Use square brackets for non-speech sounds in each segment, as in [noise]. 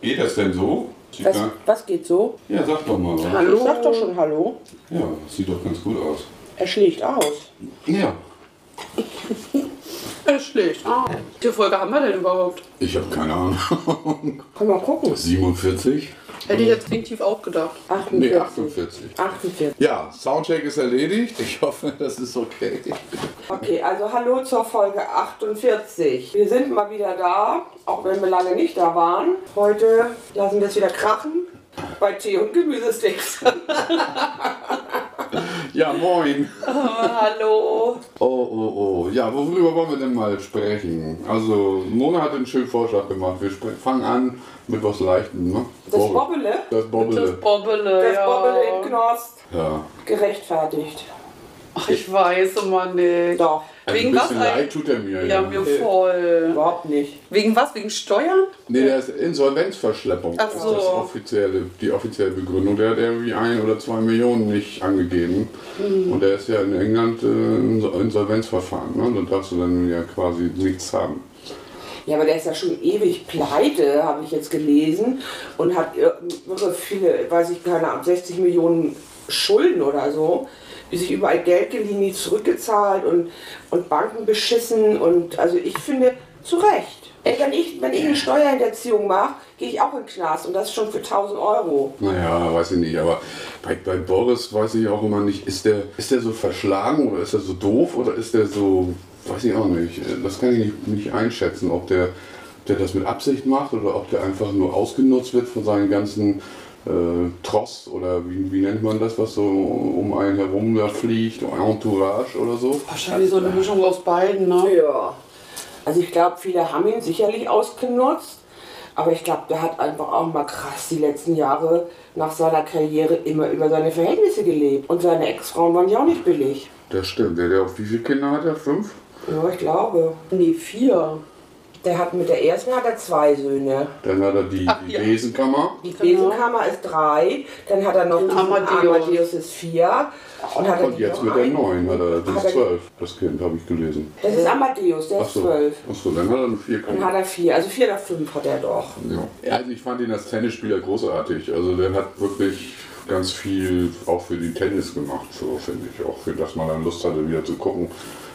Geht das denn so? Was, was geht so? Ja, sag doch mal. was. Ich sag doch schon Hallo. Ja, sieht doch ganz gut aus. Er schlägt aus. Ja, [laughs] Schlägt. Ah. Wie viele Folge haben wir denn überhaupt? ich habe keine Ahnung. [laughs] Können wir gucken. 47? Hätte ich jetzt instinktiv auch gedacht. 48. Nee, 48. 48. Ja, Soundcheck ist erledigt. Ich hoffe, das ist okay. Okay, also hallo zur Folge 48. Wir sind mal wieder da, auch wenn wir lange nicht da waren. Heute lassen wir es wieder krachen bei Tee und Gemüsesticks. [laughs] Ja, moin. Hallo. Oh, oh, oh. Ja, worüber wollen wir denn mal sprechen? Also, Mona hat einen schönen Vorschlag gemacht. Wir fangen an mit was Leichtem, ne? Das Bob- Bobbele, Das Das Bobbele. Bobbele, das ja. Bobbele in Knost, Ja. gerechtfertigt. Ach, ich weiß immer nicht. Doch, Wegen was leid tut er mir. Ja, mir voll. überhaupt nicht. Wegen was? Wegen Steuern? Nee, der ist Insolvenzverschleppung. Ach Das so. ist das offizielle, die offizielle Begründung. Der hat irgendwie ein oder zwei Millionen nicht angegeben. Mhm. Und der ist ja in England äh, ein Insolvenzverfahren. Ne? Da darfst du dann ja quasi nichts haben. Ja, aber der ist ja schon ewig pleite, habe ich jetzt gelesen. Und hat irre viele, weiß ich keine Ahnung, 60 Millionen Schulden oder so. Die sich überall Geld geliehen, nie zurückgezahlt und, und Banken beschissen. Und also ich finde, zu Recht. Wenn, ich, wenn ich eine Steuerhinterziehung mache, gehe ich auch in den Knast und das schon für 1000 Euro. Naja, weiß ich nicht. Aber bei, bei Boris weiß ich auch immer nicht, ist der, ist der so verschlagen oder ist der so doof oder ist der so, weiß ich auch nicht. Das kann ich nicht, nicht einschätzen, ob der, ob der das mit Absicht macht oder ob der einfach nur ausgenutzt wird von seinen ganzen Tross oder wie, wie nennt man das, was so um einen herum da fliegt, Entourage oder so. Wahrscheinlich so eine Mischung aus beiden, ne? Ja. Also ich glaube, viele haben ihn sicherlich ausgenutzt. Aber ich glaube, der hat einfach auch mal krass die letzten Jahre nach seiner Karriere immer über seine Verhältnisse gelebt. Und seine Ex-Frauen waren ja auch nicht billig. Das stimmt. Der, der, wie viele Kinder hat er? Fünf? Ja, ich glaube. Nee, vier. Der hat mit der ersten hat er zwei Söhne. Dann hat er die, Ach, die ja. Besenkammer. Die Besenkammer ist drei. Dann hat er noch Den diesen Amadeus. Amadeus ist vier. Und, hat er Und jetzt mit der neuen hat er, die Hat ist zwölf, das Kind, habe ich gelesen. Das ist Amadeus, der ist Achso, zwölf. Achso, dann hat er nur vier Dann Kinder. hat er vier. Also vier oder fünf hat er doch. Ja. Also ich fand ihn als Tennisspieler großartig. Also der hat wirklich ganz viel auch für den Tennis gemacht, so finde ich. Auch für dass man dann Lust hatte, wieder zu gucken.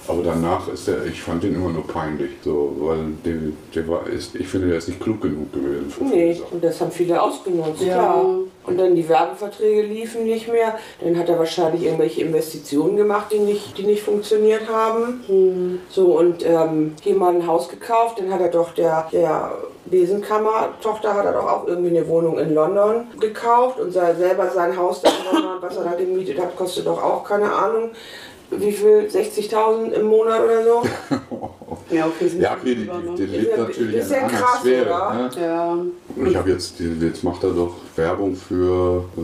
Aber danach ist er, ich fand ihn immer nur peinlich. So, weil der, der war, ist, ich finde, der ist nicht klug genug gewesen. Nee, und das haben viele ausgenutzt, Ja. klar. Und dann die Werbeverträge liefen nicht mehr. Dann hat er wahrscheinlich irgendwelche Investitionen gemacht, die nicht, die nicht funktioniert haben. So, und ähm, hier mal ein Haus gekauft. Dann hat er doch der, der Besenkammer-Tochter hat er doch auch irgendwie eine Wohnung in London gekauft. Und sei- selber sein Haus da in London, was er da gemietet hat, kostet doch auch keine Ahnung. Wie viel? 60.000 im Monat oder so? [laughs] Ja, okay, sind Ja, okay, die, drüber, die, ne? die lebt Ist ja- natürlich ist in ja einer anderen krass, Sphäre. oder? Ne? Ja. Ich habe jetzt, die- jetzt macht er doch Werbung für äh,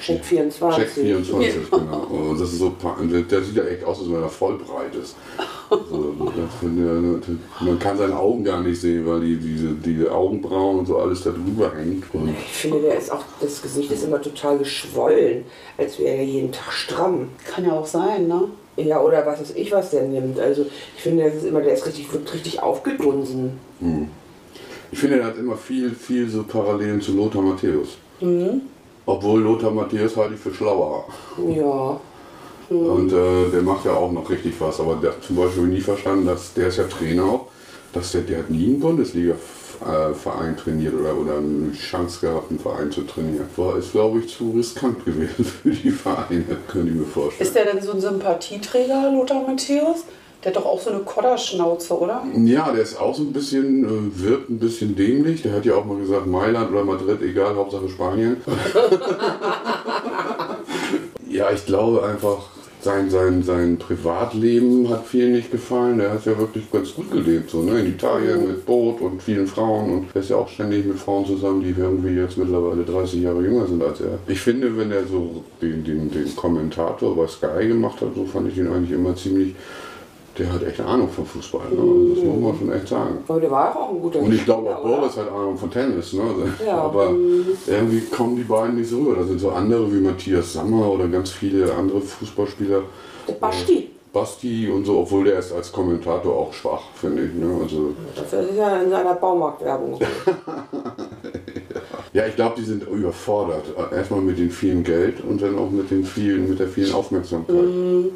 Check 24. Check 24, genau. Und das ist so, der sieht ja echt aus, als wenn er voll breit ist. Also, das man kann seine Augen gar nicht sehen, weil die, diese, diese Augenbrauen und so alles da drüber hängt. Und Ich finde, der ist auch, das Gesicht ist immer total geschwollen, als wäre er jeden Tag stramm. Kann ja auch sein, ne? Ja, oder was weiß ich, was der nimmt. Also ich finde, das ist immer, der ist richtig, wird richtig aufgedunsen. ich finde, er hat immer viel, viel so Parallelen zu Lothar Matthäus. Obwohl Lothar Matthäus halte ich für schlauer. Ja. Und äh, der macht ja auch noch richtig was. Aber der hat zum Beispiel nie verstanden, dass der ist ja Trainer auch, dass der, der hat nie einen Bundesliga-Verein trainiert oder, oder eine Chance gehabt, einen Verein zu trainieren. War ist, glaube ich, zu riskant gewesen [laughs] für die Vereine, könnte ich mir vorstellen. Ist der denn so ein Sympathieträger, Lothar Matthäus? Der hat doch auch so eine Kodderschnauze, oder? Ja, der ist auch so ein bisschen, äh, wirkt ein bisschen dämlich. Der hat ja auch mal gesagt, Mailand oder Madrid, egal, Hauptsache Spanien. [laughs] ja, ich glaube einfach, sein, sein, sein Privatleben hat vielen nicht gefallen. Der hat ja wirklich ganz gut gelebt, so ne? in Italien mit Boot und vielen Frauen. Und er ist ja auch ständig mit Frauen zusammen, die irgendwie jetzt mittlerweile 30 Jahre jünger sind als er. Ich finde, wenn er so den, den, den Kommentator bei Sky gemacht hat, so fand ich ihn eigentlich immer ziemlich. Der hat echt Ahnung von Fußball, ne? also das muss man schon echt sagen. Aber der war auch ein guter Und ich glaube auch? Boris hat Ahnung von Tennis, ne? Ja. aber irgendwie kommen die beiden nicht so rüber. Da sind so andere wie Matthias Sammer oder ganz viele andere Fußballspieler. Der Basti. Basti und so, obwohl der ist als Kommentator auch schwach, finde ich. Ne? Also, Dafür ist er in seiner Baumarktwerbung. [laughs] Ja, ich glaube, die sind überfordert. Erstmal mit dem vielen Geld und dann auch mit, den vielen, mit der vielen Aufmerksamkeit. Mhm.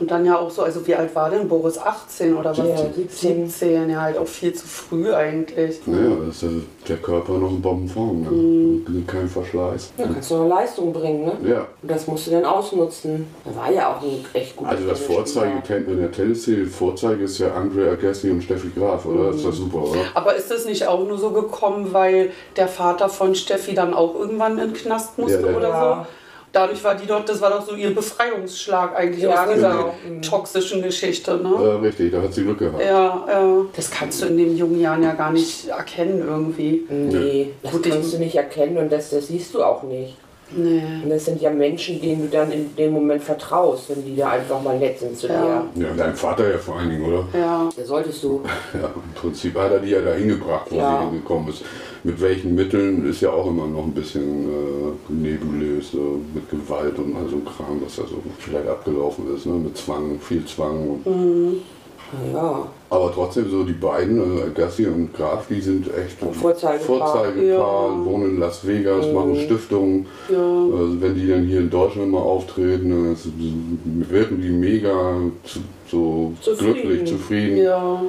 Und dann ja auch so, also wie alt war denn Boris? 18 oder was? Ja, 17. 17, ja, halt auch viel zu früh eigentlich. Naja, da ist der, der Körper noch in Bombenform. Ne? Mhm. Kein Verschleiß. Da kannst du noch Leistung bringen, ne? Ja. Und das musst du dann ausnutzen. Da war ja auch ein echt guter Also das. Vorzeige in der Tennisszene, Vorzeige ist ja Andre Agassi und Steffi Graf, oder? Mhm. Ist das super, oder? Aber ist das nicht auch nur so gekommen, weil der Vater von Steffi dann auch irgendwann in den Knast musste Ja, der- oder Ja. so? Dadurch war die dort, das war doch so ihr Befreiungsschlag eigentlich Ja, aus dieser genau. toxischen Geschichte, ne? Äh, richtig, da hat sie Glück gehabt. Ja, ja. Das kannst du in den jungen Jahren ja gar nicht erkennen irgendwie. Nee, das Gut, ich- kannst du nicht erkennen und das, das siehst du auch nicht. Nee. Und das sind ja Menschen, denen du dann in dem Moment vertraust, wenn die da einfach mal nett sind zu Ja. dir. Ja, dein Vater ja vor allen Dingen, oder? Ja. Da solltest du. Ja, im Prinzip hat er die ja dahin gebracht, wo Ja. sie hingekommen ist. Mit welchen Mitteln ist ja auch immer noch ein bisschen äh, nebulös, so mit Gewalt und all so Kram, was da so vielleicht abgelaufen ist, ne? mit Zwang, viel Zwang. Und, Ja. aber trotzdem so die beiden, also Agassi und Graf, die sind echt Ein Vorzeigepaar. Ja. Vorzeigepaar, wohnen in Las Vegas, machen Stiftungen. Ja. Also wenn die dann hier in Deutschland mal auftreten, wirken die mega zu- so Zufrieden. glücklich, zufrieden. Ja.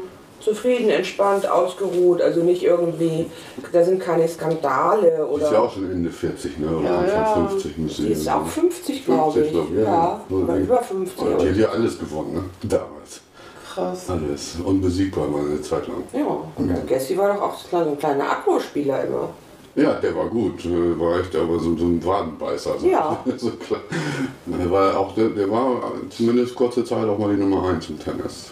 Zufrieden, entspannt, ausgeruht, also nicht irgendwie, da sind keine Skandale oder. Ist ja auch schon Ende 40, ne? Oder Ja, Anfang ja. 50 müsste Die ist auch 50, glaube 50, ich. glaub ja. ja, oder über ich. 50. Die hat ja alles gewonnen, ne? Damals. Krass. Alles. Unbesiegbar mal eine Zeit lang. Ja, und der Gessi war doch auch so ein kleiner Akkuspieler immer. Ja, der war gut. äh, War echt aber so, so ein Wadenbeißer. So. Ja. [laughs] so klar. Der war, auch, der, der war zumindest kurze Zeit auch mal die Nummer 1 im Tennis.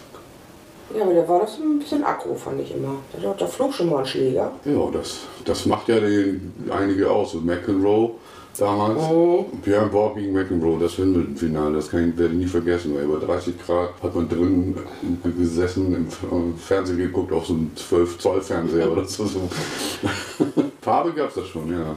Ja, aber der war so ein bisschen Akku, fand ich immer. Der, der flog schon mal ein Schläger. Ja, das, das macht ja den, einige aus. So McEnroe damals. Mhm. Björn Borg gegen McEnroe, das Wimbledon-Finale, das kann ich, werde ich nie vergessen. Weil über 30 Grad hat man drin gesessen, im Fernsehen geguckt, auf so einem 12-Zoll-Fernseher oder so. [laughs] Farbe gab es das schon, ja.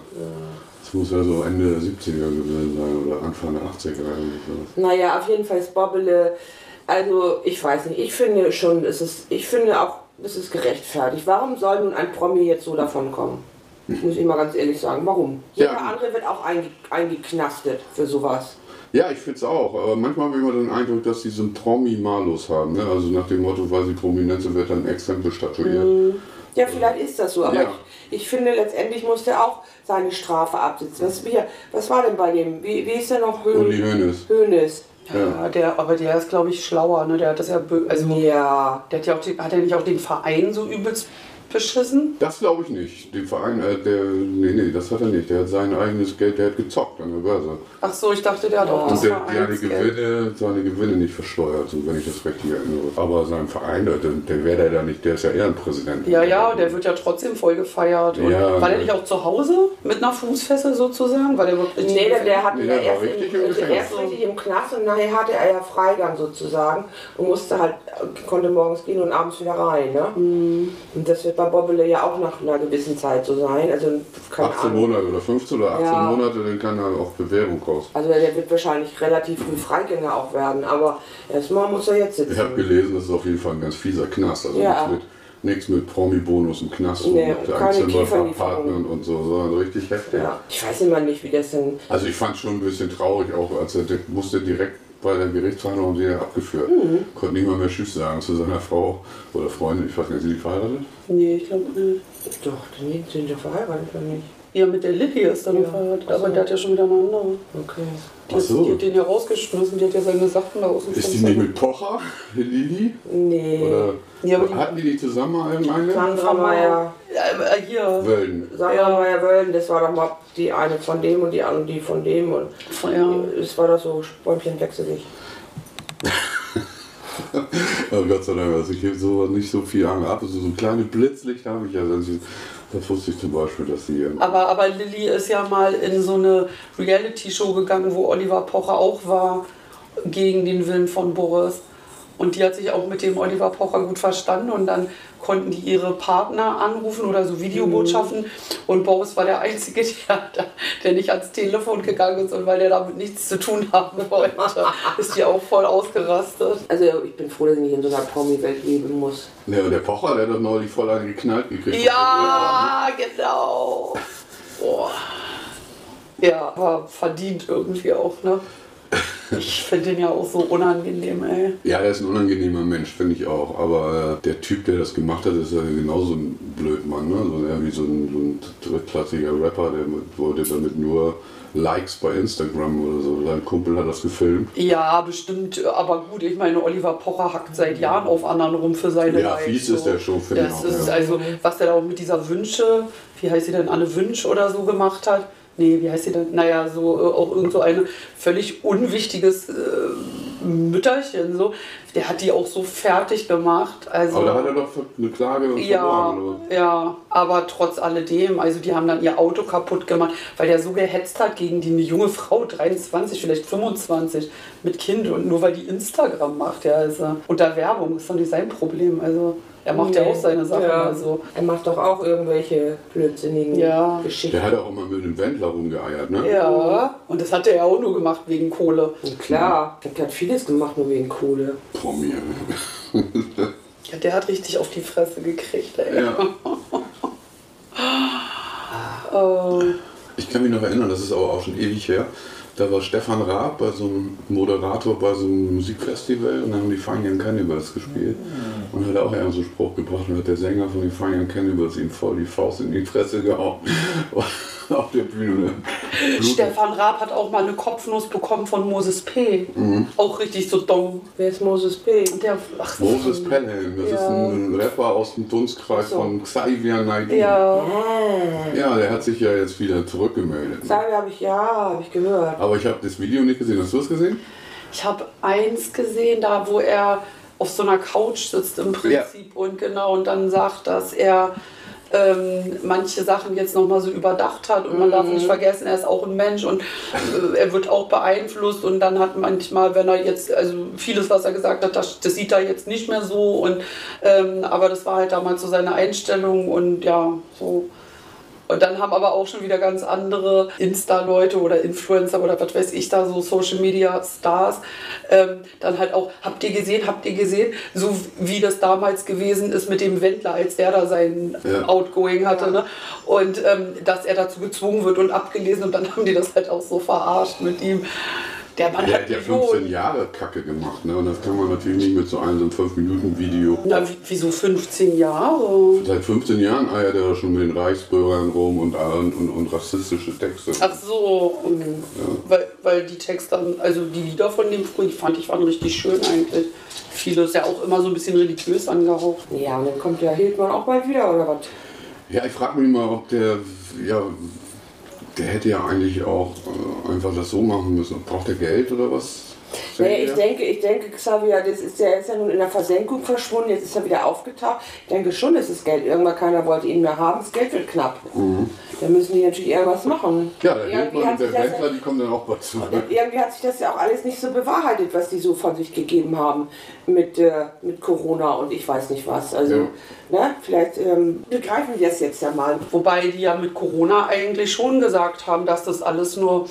Das muss ja so Ende der 70er gewesen sein oder Anfang der 80er. irgendwie so. Naja, auf jeden Fall ist Bobbele, also ich weiß nicht, ich finde schon, es ist, ich finde auch, es ist gerechtfertigt. Warum soll nun ein Promi jetzt so davon kommen? Muss ich mal ganz ehrlich sagen. Warum? Jeder Ja. andere wird auch einge eingeknastet für sowas. Ja, ich finde es auch. Aber manchmal habe ich immer den Eindruck, dass die so einen Promi-Malus haben. Ne? Also nach dem Motto, weil sie prominent sind, wird dann Exempel statuiert. Ja, vielleicht ist das so, aber Ja. ich, ich finde, letztendlich muss der auch seine Strafe absitzen. Was, wie, was war denn bei dem? Wie, wie ist der noch? Höhn- Uli Hoeneß. Hoeneß. Ja, der, aber der ist, glaube ich, schlauer. Ne? Der hat das ja, also, Ja. der hat ja auch, den, hat er nicht auch den Verein so übelst beschissen? Das glaube ich nicht. Den Verein, äh, der, nee, nee, das hat er nicht. Der hat sein eigenes Geld, der hat gezockt an der Börse. Ach so, ich dachte, der hat auch Und das der, der hat. Gewinne, seine Gewinne nicht versteuert, so, wenn ich das richtig erinnere. Aber sein Verein, der, der wäre der da nicht, der ist ja Ehrenpräsident. Ja, ja, der wird ja trotzdem voll gefeiert. Und Ja. war der nicht auch zu Hause mit einer Fußfessel sozusagen? War der wirklich Nee, der, der hatte Nee, ja der war erst, richtig im, im erst richtig im Knast und nachher hatte er ja Freigang sozusagen und musste halt, konnte morgens gehen und abends wieder rein. Ne? Mhm. Und das wird bei Bobbele ja auch nach einer gewissen Zeit so sein. Also, keine 18 Ahnung. Monate oder 15 oder 18 Ja. Monate, dann kann er auf Bewährung raus. Also der wird wahrscheinlich relativ früh Freigänger auch werden, aber erstmal muss er jetzt Ich habe sitzen. gelesen, das ist auf jeden Fall ein ganz fieser Knast. Also Ja. nichts mit, nichts mit Promi-Bonus im Knast Nee, und mit Kiefernlieferung. und so, sondern richtig heftig. Ja. Ich weiß immer nicht, wie das denn. Also ich fand schon ein bisschen traurig, auch als er der musste direkt bei der Gerichtsverhandlung haben sie ihn abgeführt. Mhm. Konnte nicht mal mehr Tschüss sagen zu seiner Frau oder Freundin. Ich weiß nicht, sind die verheiratet? Nee, ich glaube nicht. Doch, die sind ja verheiratet oder nicht? Ja, mit der Lilly ist dann Ja. verheiratet, so. aber der hat ja schon wieder eine andere. Okay. Die, Ach so. die hat den ja rausgeschmissen, die hat ja seine Sachen da aus dem Ist die nicht mit Pocher, die Lili? Nee. Oder Ja, aber die- hatten die nicht zusammen irgendeine? Sandra Meyer. Ja, äh, hier. Wölden. Sandra Ja. Wölden, das war doch mal die eine von dem und die andere die von dem und Ja. es war doch so Bäumchen wechselig. [laughs] Oh Gott sei Dank, also ich habe so nicht so viel Angst ab. Also so kleine Blitzlichter habe ich ja. Das, das wusste ich zum Beispiel, dass sie. Aber, aber Lilly ist ja mal in so eine Reality-Show gegangen, wo Oliver Pocher auch war, gegen den Willen von Boris. Und die hat sich auch mit dem Oliver Pocher gut verstanden und dann konnten die ihre Partner anrufen oder so Videobotschaften. Und Boris war der Einzige, [laughs] der, der nicht ans Telefon gegangen ist und weil der damit nichts zu tun haben wollte, [laughs] ist die auch voll ausgerastet. Also ich bin froh, dass ich nicht in so einer Promi-Welt leben muss. Ja, und der Pocher, der hat doch neulich voll einen geknallt gekriegt. Ja, [laughs] genau. Ja, aber verdient irgendwie auch, ne? Ich finde den ja auch so unangenehm, ey. Ja, der ist ein unangenehmer Mensch, finde ich auch. Aber äh, der Typ, der das gemacht hat, ist ja genauso ein Blödmann. Ne? So, ja, wie so ein, so ein drittklassiger Rapper, der wollte damit nur Likes bei Instagram oder so. Sein Kumpel hat das gefilmt. Ja, bestimmt. Aber gut, ich meine, Oliver Pocher hackt seit Jahren auf anderen rum für seine Ja, Likes, fies ist der schon, finde ich Das auch. ist ja. also, was der da auch mit dieser Wünsche, wie heißt sie denn, Anne Wünsch oder so gemacht hat. Nee, wie heißt sie denn? Naja, so äh, auch irgend so ein völlig unwichtiges äh, Mütterchen. So. Der hat die auch so fertig gemacht. Also, Aber da hat er doch eine Klage ja, verloren. Oder? ja, aber trotz alledem, also die haben dann ihr Auto kaputt gemacht, weil der so gehetzt hat gegen die eine junge Frau, 23, vielleicht 25, mit Kind und nur weil die Instagram macht, ja, er unter Werbung, ist doch nicht sein Problem, also er macht ja Nee. auch seine Sachen, Ja. also Er macht doch auch irgendwelche blödsinnigen Ja. Geschichten. Der hat auch immer mit dem Wendler rumgeeiert, ne? ja, und das hat er ja auch nur gemacht wegen Kohle. Und klar, der hat vieles gemacht, nur wegen Kohle. Promi. [laughs] Ja, der hat richtig auf die Fresse gekriegt, ey. ja. Äh, [laughs] Ich kann mich noch erinnern, das ist aber auch schon ewig her. Da war Stefan Raab bei so einem Moderator bei so einem Musikfestival und dann haben die Fine Young Cannibals gespielt. Und hat auch einen so Spruch gebracht und hat der Sänger von den Fine Young Cannibals ihm voll die Faust in die Fresse gehauen. [laughs] Auf der Bühne. ne? Blut- Stefan Raab hat auch mal eine Kopfnuss bekommen von Moses P. Mhm. Auch richtig so dumm. Wer ist Moses P? Der, ach, Moses Pelham, das ist Ja. ein Rapper aus dem Dunstkreis So. von Xavier Naidoo. Ja, Ah, Ja, der hat sich ja jetzt wieder zurückgemeldet. Sage habe ich, ja, habe ich gehört. Aber ich habe das Video nicht gesehen. Hast du es gesehen? ich habe eins gesehen, da wo er auf so einer Couch sitzt im Prinzip und genau und dann sagt, dass er ähm, manche Sachen jetzt nochmal so überdacht hat und man darf nicht vergessen, er ist auch ein Mensch und äh, er wird auch beeinflusst und dann hat manchmal, wenn er jetzt, also vieles, was er gesagt hat, das, das sieht er jetzt nicht mehr so und ähm, aber das war halt damals so seine Einstellung und ja, so. Und dann haben aber auch schon wieder ganz andere Insta-Leute oder Influencer oder was weiß ich da, so Social Media Stars, ähm, dann halt auch, habt ihr gesehen, habt ihr gesehen, so wie das damals gewesen ist mit dem Wendler, als der da sein Ja. Outgoing hatte, ne? Und ähm, dass er dazu gezwungen wird und abgelesen und dann haben die das halt auch so verarscht mit ihm. Der Mann Der hat hat ja Millionen. 15 Jahre Kacke gemacht, ne? Und das kann man natürlich nicht mit so einem so 5-Minuten-Video. Na, wie- wieso 15 Jahre? Seit 15 Jahren eiert er schon mit den Reichsbürgern rum und, und, und, und rassistische Texte. Ach so, okay. weil, weil die Texte, also die Lieder von dem früher, die fand ich waren richtig schön eigentlich. Vieles ja auch immer so ein bisschen religiös angehaucht. Ja, und dann kommt der Hildmann auch bald wieder, oder was? Ja, ich frage mich mal, ob der, ja, der hätte ja eigentlich auch äh, einfach das so machen müssen. Braucht er Geld oder was? Nee, ich Ja. denke, ich denke, Xavier, das ist ja, ist ja nun in der Versenkung verschwunden, jetzt ist er wieder aufgetaucht. Ich denke schon, dass das Geld, irgendwann keiner wollte ihn mehr haben, das Geld wird knapp. Da müssen die natürlich irgendwas machen. Ja, der irgendwie, Hildmann hat und sich der das, Wendler, die kommen dann auch bald zurück. irgendwie hat sich das ja auch alles nicht so bewahrheitet, was die so von sich gegeben haben mit, äh, mit Corona und ich weiß nicht was. Also, ne, vielleicht ähm, begreifen wir es jetzt ja mal. Wobei die ja mit Corona eigentlich schon gesagt haben, dass das alles nur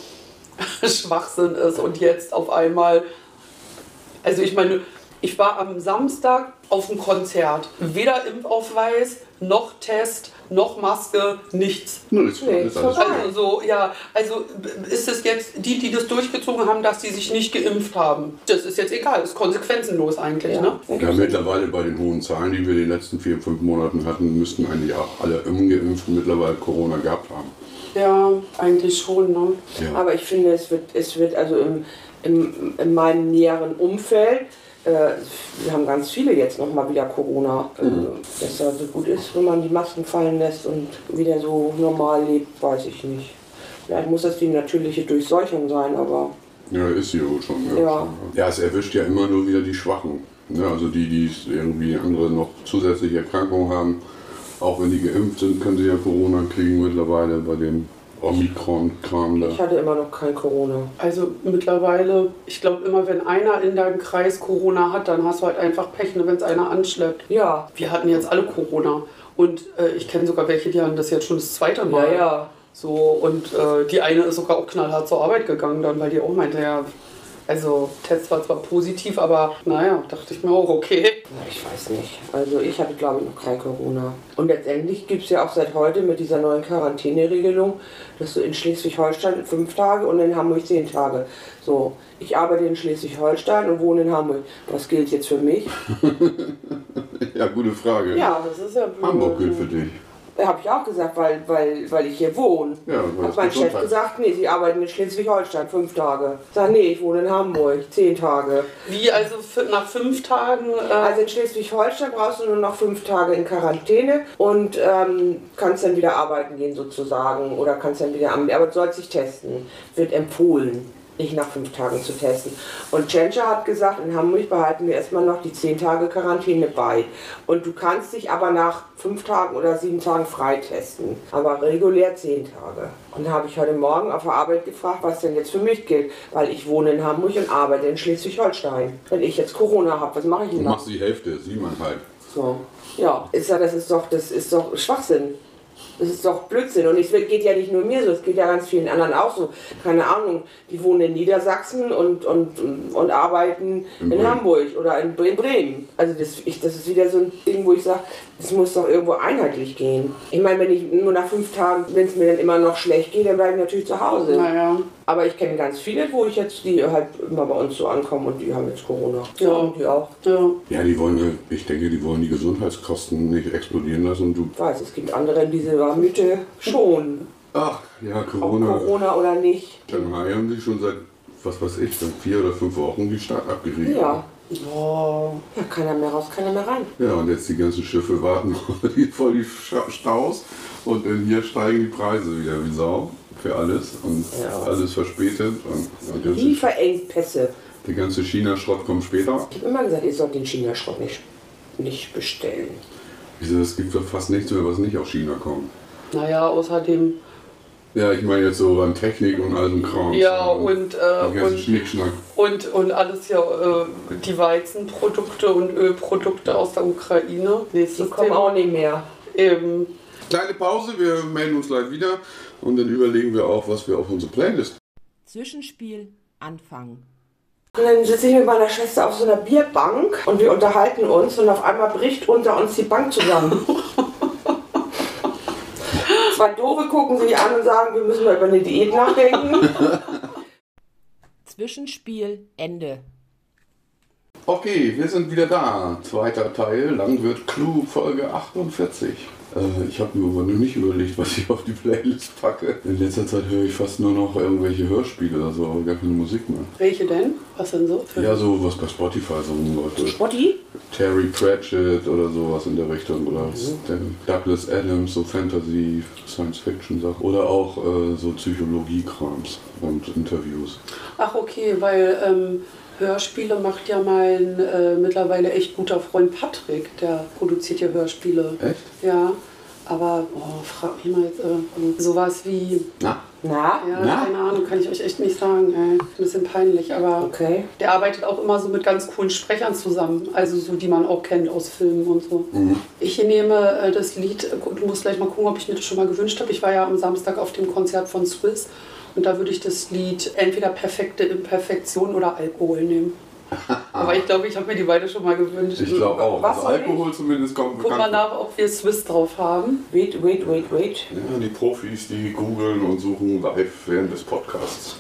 [laughs] Schwachsinn ist und jetzt auf einmal. Also ich meine, ich war am Samstag auf dem Konzert. Weder Impfausweis, noch Test, noch Maske, nichts. Nö, ist, Nee, ist alles. Also so, ja, also ist es jetzt die, die das durchgezogen haben, dass die sich nicht geimpft haben. Das ist jetzt egal, ist konsequenzenlos eigentlich, ne? Ja, mittlerweile bei den hohen Zahlen, die wir in den letzten vier, fünf Monaten hatten, müssten eigentlich auch alle Ungeimpften mittlerweile Corona gehabt haben. Ja, eigentlich schon, ne? Ja. Aber ich finde, es wird, es wird also im, im, in meinem näheren Umfeld, äh, wir haben ganz viele jetzt nochmal wieder Corona, äh, dass da so gut ist, wenn man die Masken fallen lässt und wieder so normal lebt, weiß ich nicht. Vielleicht muss das die natürliche Durchseuchung sein, aber Ja, ist sie wohl schon. Ja. ja, es erwischt ja immer nur wieder die Schwachen. Ne? Also die, die irgendwie andere noch zusätzliche Erkrankungen haben. Auch wenn die geimpft sind, können sie ja Corona kriegen mittlerweile bei dem Omikron-Kram da. ich hatte immer noch kein Corona. Also mittlerweile, ich glaube immer, wenn einer in deinem Kreis Corona hat, dann hast du halt einfach Pech, ne, wenn es einer anschleppt. Ja, Wir hatten jetzt alle Corona. Und äh, ich kenne sogar welche, die haben das jetzt schon das zweite Mal. ja, ja. So, und äh, die eine ist sogar auch knallhart zur Arbeit gegangen dann, weil die auch meinte, ja, Also Test war zwar positiv, aber naja, dachte ich mir auch, okay. Na, ich weiß nicht. Also ich hatte glaube ich noch kein Corona. Und letztendlich gibt es ja auch seit heute mit dieser neuen Quarantäneregelung, dass du in Schleswig-Holstein fünf Tage und in Hamburg zehn Tage. So, ich arbeite in Schleswig-Holstein und wohne in Hamburg. Was gilt jetzt für mich? [laughs] Ja, gute Frage. Ja, das ist ja blöd. Hamburg gilt für dich. Habe ich auch gesagt, weil, weil, weil ich hier wohne. Ja, weil Hat mein Chef gesagt, nee, Sie arbeiten in Schleswig-Holstein fünf Tage. Sag, nee, ich wohne in Hamburg zehn Tage. Wie, also nach fünf Tagen? Äh, Also in Schleswig-Holstein brauchst du nur noch fünf Tage in Quarantäne und ähm, kannst dann wieder arbeiten gehen sozusagen oder kannst dann wieder am, aber du sollst dich testen. Wird empfohlen, nicht nach fünf Tagen zu testen. Und Tschentscher hat gesagt, in Hamburg behalten wir erstmal noch die zehn Tage Quarantäne bei. Und du kannst dich aber nach fünf Tagen oder sieben Tagen freitesten. Aber regulär zehn Tage. Und da habe ich heute Morgen auf der Arbeit gefragt, was denn jetzt für mich gilt. Weil ich wohne in Hamburg und arbeite in Schleswig-Holstein. Wenn ich jetzt Corona habe, was mache ich Du denn da? machst die Hälfte, siebeneinhalb. So. Ja, ist ja, das ist doch, das ist doch Schwachsinn. Das ist doch Blödsinn. Und es geht ja nicht nur mir so, es geht ja ganz vielen anderen auch so. Keine Ahnung, die wohnen in Niedersachsen und, und, und arbeiten In in. Hamburg oder in, in Bremen. Also das, ich, das ist wieder so ein Ding, wo ich sage, das muss doch irgendwo einheitlich gehen. Ich meine, wenn ich nur nach fünf Tagen, wenn es mir dann immer noch schlecht geht, dann bleibe ich natürlich zu Hause. naja. Aber ich kenne ganz viele, wo ich jetzt, die halt immer bei uns so ankommen und die haben jetzt Corona. Ja. und die auch. Ja. Ja, die wollen, ja- ich denke, die wollen die Gesundheitskosten nicht explodieren lassen und du. Ich weiß, es gibt andere in dieser Mythe schon. Ach, ja, Ob Corona. Corona oder nicht. Shanghai haben sie schon seit, was weiß ich, seit vier oder fünf Wochen die Stadt abgeriegelt. Ja. Oh. ja, keiner mehr raus, keiner mehr rein. Ja, und jetzt die ganzen Schiffe warten [laughs] voll die Staus und dann hier steigen die Preise wieder wie Sau für alles und Ja. alles verspätet und, und der, ganze, Lieferengpässe. der ganze China-Schrott kommt später. Ich habe immer gesagt, ihr sollt den China-Schrott nicht, nicht bestellen. Wieso, es gibt doch fast nichts mehr, was nicht aus China kommt. Naja, außerdem. Ja, ich meine jetzt so an Technik und all so ein Kram. Ja, und, äh, und, Schnickschnack. und, und alles ja, äh, die Weizenprodukte und Ölprodukte aus der Ukraine. Die Nächstes kommen Thema. auch nicht mehr. Eben. Kleine Pause, wir melden uns gleich wieder und dann überlegen wir auch, was wir auf unsere Playlist. Zwischenspiel Anfang. Und dann sitze ich mit meiner Schwester auf so einer Bierbank und wir unterhalten uns und auf einmal bricht unter uns die Bank zusammen. [laughs] Zwei Doofe gucken sich an und sagen, wir müssen mal über eine Diät nachdenken. [laughs] Zwischenspiel Ende. Okay, wir sind wieder da. Zweiter Teil, Langwirt Clue, Folge 48. Äh, ich habe mir aber noch nicht überlegt, was ich auf die Playlist packe. In letzter Zeit höre ich fast nur noch irgendwelche Hörspiele oder so, aber gar keine Musik mehr. Welche denn? Was denn so? Ja, so was bei Spotify so rumläuft. Spotti? Terry Pratchett oder sowas in der Richtung. Oder der Douglas Adams, so Fantasy, Science-Fiction-Sachen. Oder auch äh, so Psychologie-Krams und Interviews. Ach okay, weil ähm, Hörspiele macht ja mein äh, mittlerweile echt guter Freund Patrick. Der produziert ja Hörspiele. Echt? Ja, aber oh, frag mich mal jetzt äh, sowas wie, Na, Na? ja, Na? keine Ahnung, kann ich euch echt nicht sagen. Ey. Ein bisschen peinlich, aber Okay. der arbeitet auch immer so mit ganz coolen Sprechern zusammen. Also so, die man auch kennt aus Filmen und so. Ich nehme äh, das Lied, äh, du musst gleich mal gucken, ob ich mir das schon mal gewünscht habe. Ich war ja am Samstag auf dem Konzert von Swiss und da würde ich das Lied entweder Perfekte Imperfektion oder Alkohol nehmen. [laughs] Aber ich glaube, ich habe mir die beide schon mal gewünscht. ich glaube auch. Was Also Alkohol zumindest kommt Guck mal nach, ob wir Swiss drauf haben. Wait, wait, wait, wait. Ja, die Profis, die googeln und suchen live während des Podcasts.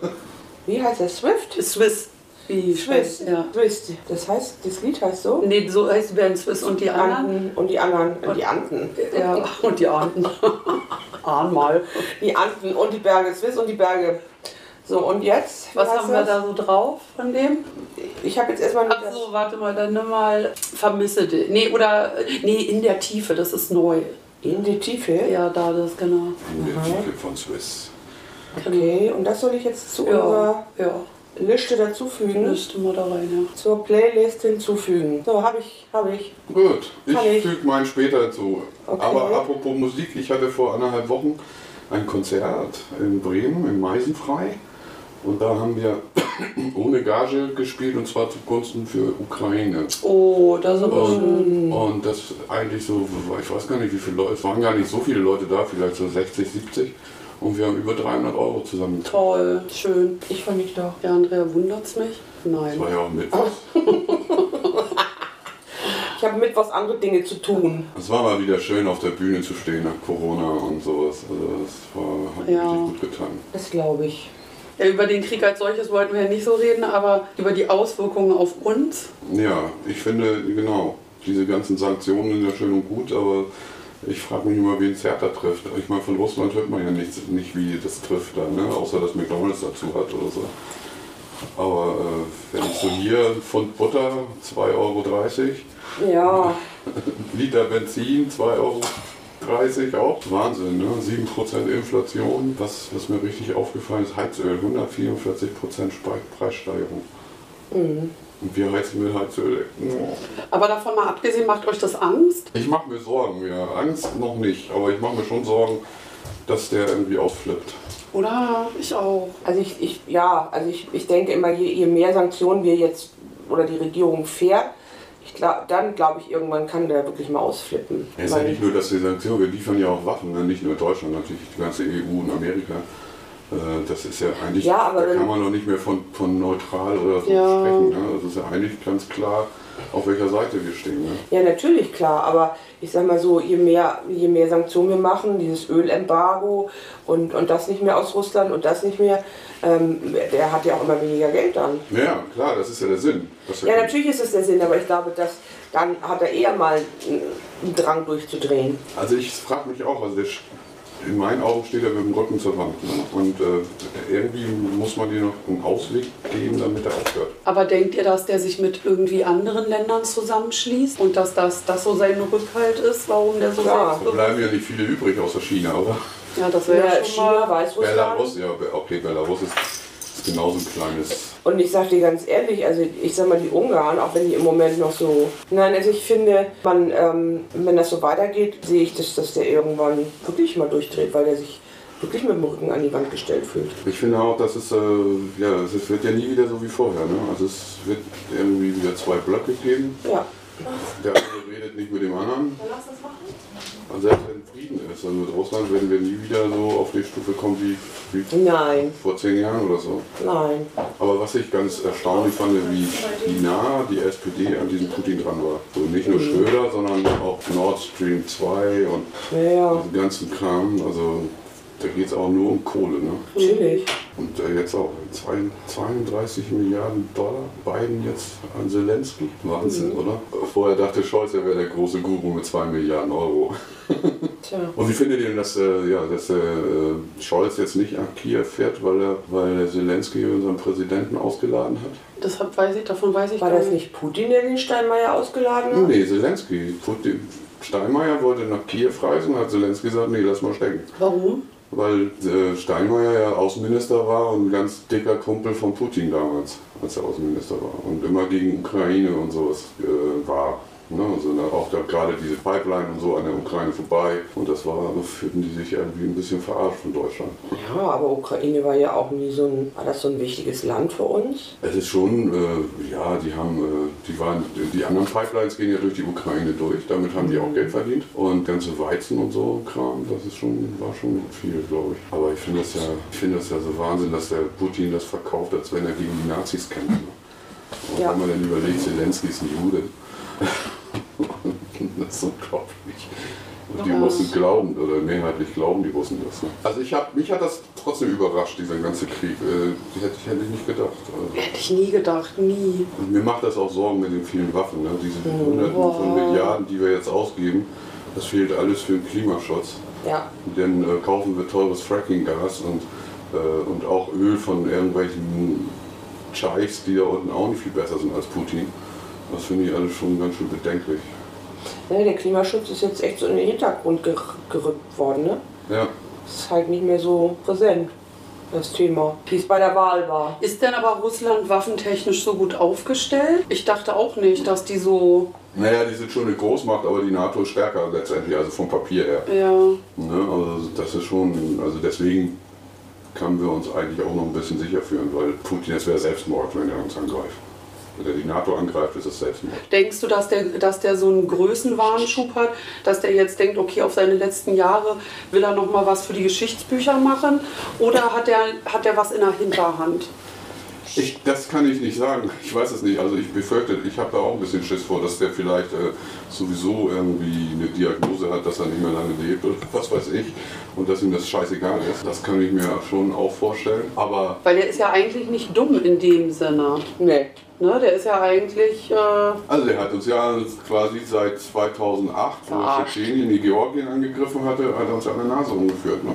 [laughs] Wie heißt das? Swift? Swiss. Wie Swiss. Ja. Swiss. Das heißt, das Lied heißt so? Nee, so heißt die Band Swiss und die anderen. Anden und die anderen, und die Anden. Ja, und die Ahnden. [laughs] Ahn mal. Die Anden und die Berge, Swiss und die Berge. So, und jetzt? Was haben wir das? da so drauf von dem? Ich habe jetzt erstmal Ach so, warte mal, dann nimm mal Vermisse dich. Nee, oder, nee, in der Tiefe, das ist neu. In die Tiefe? Ja, da, das, genau. Der Titel von Swiss. Okay, und das soll ich jetzt zu Ja, unserer ja, Liste dazufügen? müsste mal da rein, ja. Zur Playlist hinzufügen. So, habe ich, habe ich. Gut, ich ich. füge meinen später zu. Okay. Aber apropos Musik, ich hatte vor anderthalb Wochen ein Konzert in Bremen, im Meisenfrei. Und da haben wir [coughs] ohne Gage gespielt und zwar zugunsten für Ukraine. Oh, das ist aber schön. Und das eigentlich so, ich weiß gar nicht wie viele Leute, es waren gar nicht so viele Leute da, vielleicht so 60, 70. Und wir haben über 300 Euro zusammen. Toll, schön. Ich fand ich doch. Ja, Andrea, wundert's mich? Nein. Das war ja auch Mittwoch. [laughs] Ich habe mit was andere Dinge zu tun. Es war mal wieder schön, auf der Bühne zu stehen nach Corona und sowas. Also das war, hat Ja. richtig gut getan. Das glaube ich. Ja, über den Krieg als solches wollten wir ja nicht so reden, aber über die Auswirkungen auf uns. Ja, ich finde, genau, diese ganzen Sanktionen sind ja schön und gut, aber ich frage mich immer, wen es härter trifft. Ich meine, von Russland hört man ja nichts, nicht, wie das trifft da, ne? außer dass McDonalds dazu hat oder so. Aber äh, wenn ich so hier Pfund Butter, 2,30 Euro, Ja, [laughs] Liter Benzin, 2,30 Euro auch. Wahnsinn, ne? 7% Inflation. Was, was mir richtig aufgefallen ist, Heizöl, 144% Spe- Preissteigerung. Und wir heizen mit Heizöl. Aber davon mal abgesehen, macht euch das Angst? Ich mache mir Sorgen, ja. Angst noch nicht, aber ich mache mir schon Sorgen, dass der irgendwie ausflippt. Oder ich auch. also ich, ich ja, also ich, ich denke immer, je, je mehr Sanktionen wir jetzt oder die Regierung fährt, ich glaub, dann glaube ich, irgendwann kann der wirklich mal ausflippen. Es ist ja nicht nur, dass die Sanktionen, wir liefern ja auch Waffen, ne? nicht nur Deutschland, natürlich die ganze EU und Amerika. Äh, Das ist ja eigentlich, Ja, da kann man noch nicht mehr von, von neutral oder so Ja. sprechen. Ne? Das ist ja eigentlich ganz klar, auf welcher Seite wir stehen. Ne? Ja, natürlich, klar, aber ich sag mal so, je mehr, je mehr Sanktionen wir machen, dieses Ölembargo und, und das nicht mehr aus Russland und das nicht mehr, ähm, der hat ja auch immer weniger Geld dann. Ja, klar, das ist ja der Sinn. Das Ja, natürlich ist es der Sinn, aber ich glaube, dass dann hat er eher mal einen Drang durchzudrehen. Also ich frage mich auch, also der, in meinen Augen steht er mit dem Rücken zur Wand. Ne? Und äh, irgendwie muss man dir noch einen Ausweg geben, damit er aufhört. Aber denkt ihr, dass der sich mit irgendwie anderen Ländern zusammenschließt und dass das, das so sein Rückhalt ist, warum der so Klar. Da bleiben ja nicht viele übrig außer China, oder? Ja, das wäre ja, Ja, schon mal. China, Weißrussland. Belarus, ja, okay, Belarus ist, ist genauso ein kleines. Und ich sag dir ganz ehrlich, also ich sag mal, die Ungarn, auch wenn die im Moment noch so. Nein, also ich finde, man, ähm, wenn das so weitergeht, sehe ich, dass, dass der irgendwann wirklich mal durchdreht, weil der sich wirklich mit dem Rücken an die Wand gestellt fühlt. Ich finde auch, dass es, äh, ja, es wird ja nie wieder so wie vorher. Ne? Also es wird irgendwie wieder zwei Blöcke geben. Ja. Der eine redet nicht mit dem anderen. Und selbst wenn Frieden ist, also mit Russland werden wir nie wieder so auf die Stufe kommen wie, wie Nein, vor zehn Jahren oder so. nein. Aber was ich ganz erstaunlich fand, wie, wie nah die SPD an diesem Putin dran war. So nicht nur Schröder, sondern auch Nord Stream 2 und Ja, ja, diesen ganzen Kram. Also da geht es auch nur um Kohle. Ne? natürlich. Und äh, jetzt auch zwei- 32 Milliarden Dollar. Biden jetzt an Zelensky. Wahnsinn, oder? Vorher dachte Scholz, er wäre der große Guru mit 2 Milliarden Euro. [laughs] Tja. Und wie findet ihr denn, dass, äh, ja, dass äh, Scholz jetzt nicht nach Kiew fährt, weil er, weil er Zelensky unseren Präsidenten ausgeladen hat? Deshalb weiß ich, davon weiß ich War gar das nicht Putin, der den Steinmeier ausgeladen hat? Nee, Zelensky. Putin- Steinmeier wollte nach Kiew reisen, hat Zelensky gesagt, nee, lass mal stecken. Warum? Weil äh, Steinmeier ja Außenminister war und ein ganz dicker Kumpel von Putin damals, als er Außenminister war. Und immer gegen Ukraine und sowas äh, war. Ne? Also da, auch da gerade diese Pipeline und so an der Ukraine vorbei. Und das war, da fühlten die sich irgendwie ein bisschen verarscht von Deutschland. Ja, aber Ukraine war ja auch nie so ein, war das so ein wichtiges Land für uns? Es ist schon, äh, ja, die haben, äh, die waren, die anderen Pipelines gehen ja durch die Ukraine durch, damit haben die auch Geld verdient. Und ganze Weizen und so Kram, das ist schon, war schon viel, glaube ich. Aber ich finde das ja, ich finde das ja so Wahnsinn, dass der Putin das verkauft, als wenn er gegen die Nazis kämpft. Und Ja. wenn man dann überlegt, Zelensky ist ein Jude. [laughs] das ist unglaublich. Und die. Russen glauben, oder mehrheitlich glauben die Russen das. Ne? Also ich hab, mich hat das trotzdem überrascht, dieser ganze Krieg. Äh, hätte, ich hätte ich nicht gedacht. Also. Hätte ich nie gedacht, nie. Und mir macht das auch Sorgen mit den vielen Waffen. Ne? Diese Hunderten Wow. von Milliarden, die wir jetzt ausgeben, das fehlt alles für den Klimaschutz. Ja. Dann äh, kaufen wir teures Fracking-Gas und, äh, und auch Öl von irgendwelchen Scheichs, die da unten auch nicht viel besser sind als Putin. Das finde ich alles schon ganz schön bedenklich. Ne, der Klimaschutz ist jetzt echt so in den Hintergrund ger gerückt worden. Ne? Ja, Das ist halt nicht mehr so präsent, das Thema, wie es bei der Wahl war. Ist denn aber Russland waffentechnisch so gut aufgestellt? Ich dachte auch nicht, dass die so. naja, die sind schon eine Großmacht, aber die NATO ist stärker letztendlich, also vom Papier her. Ja. Ne? Also das ist schon, also deswegen können wir uns eigentlich auch noch ein bisschen sicher fühlen, weil Putin, es wäre Selbstmord, wenn er uns angreift. Wenn er die NATO angreift, ist es Selbstmord. Denkst du, dass der, dass der so einen Größenwahnschub hat, dass der jetzt denkt, okay, auf seine letzten Jahre will er noch mal was für die Geschichtsbücher machen? Oder hat der, hat der was in der Hinterhand? Ich, das kann ich nicht sagen. Ich weiß es nicht. Also ich befürchte, ich habe da auch ein bisschen Schiss vor, dass der vielleicht äh, sowieso irgendwie eine Diagnose hat, dass er nicht mehr lange lebt oder was weiß ich. Und dass ihm das scheißegal ist. Das kann ich mir schon auch vorstellen. Aber Weil der ist ja eigentlich nicht dumm in dem Sinne. Nee. Ne? Der ist ja eigentlich. Äh, also er hat uns ja quasi seit 2008, wo. Tschetschenien die Georgien angegriffen hatte, hat er uns an der Nase umgeführt. Ne?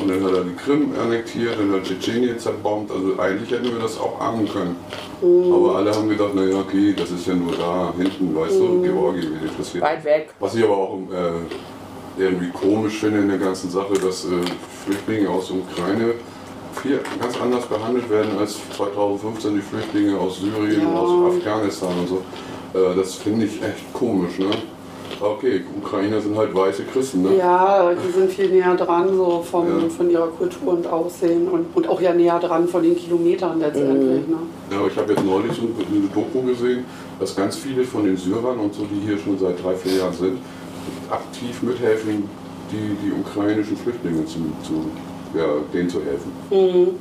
Und dann hat er die Krim annektiert, dann hat Tschetschenien zerbombt. Also eigentlich hätten wir das auch ahnen können. Aber alle haben gedacht, naja, okay, das ist ja nur da hinten, weißt du, Georgien, wen interessiert. Weit weg. Was ich aber auch äh, irgendwie komisch finde in der ganzen Sache, dass äh, Flüchtlinge aus der Ukraine hier ganz anders behandelt werden als 2015 die Flüchtlinge aus Syrien, Ja. aus Afghanistan und so. Äh, das finde ich echt komisch, ne? Okay, Ukrainer sind halt weiße Christen, ne? ja, die sind viel näher dran, so vom, Ja. von ihrer Kultur und Aussehen und, und auch ja näher dran von den Kilometern letztendlich. Ne? Ja, aber ich habe jetzt neulich so eine Doku gesehen, dass ganz viele von den Syrern und so, die hier schon seit drei, vier Jahren sind, aktiv mithelfen, die, die ukrainischen Flüchtlinge zu, zu ja, denen zu helfen.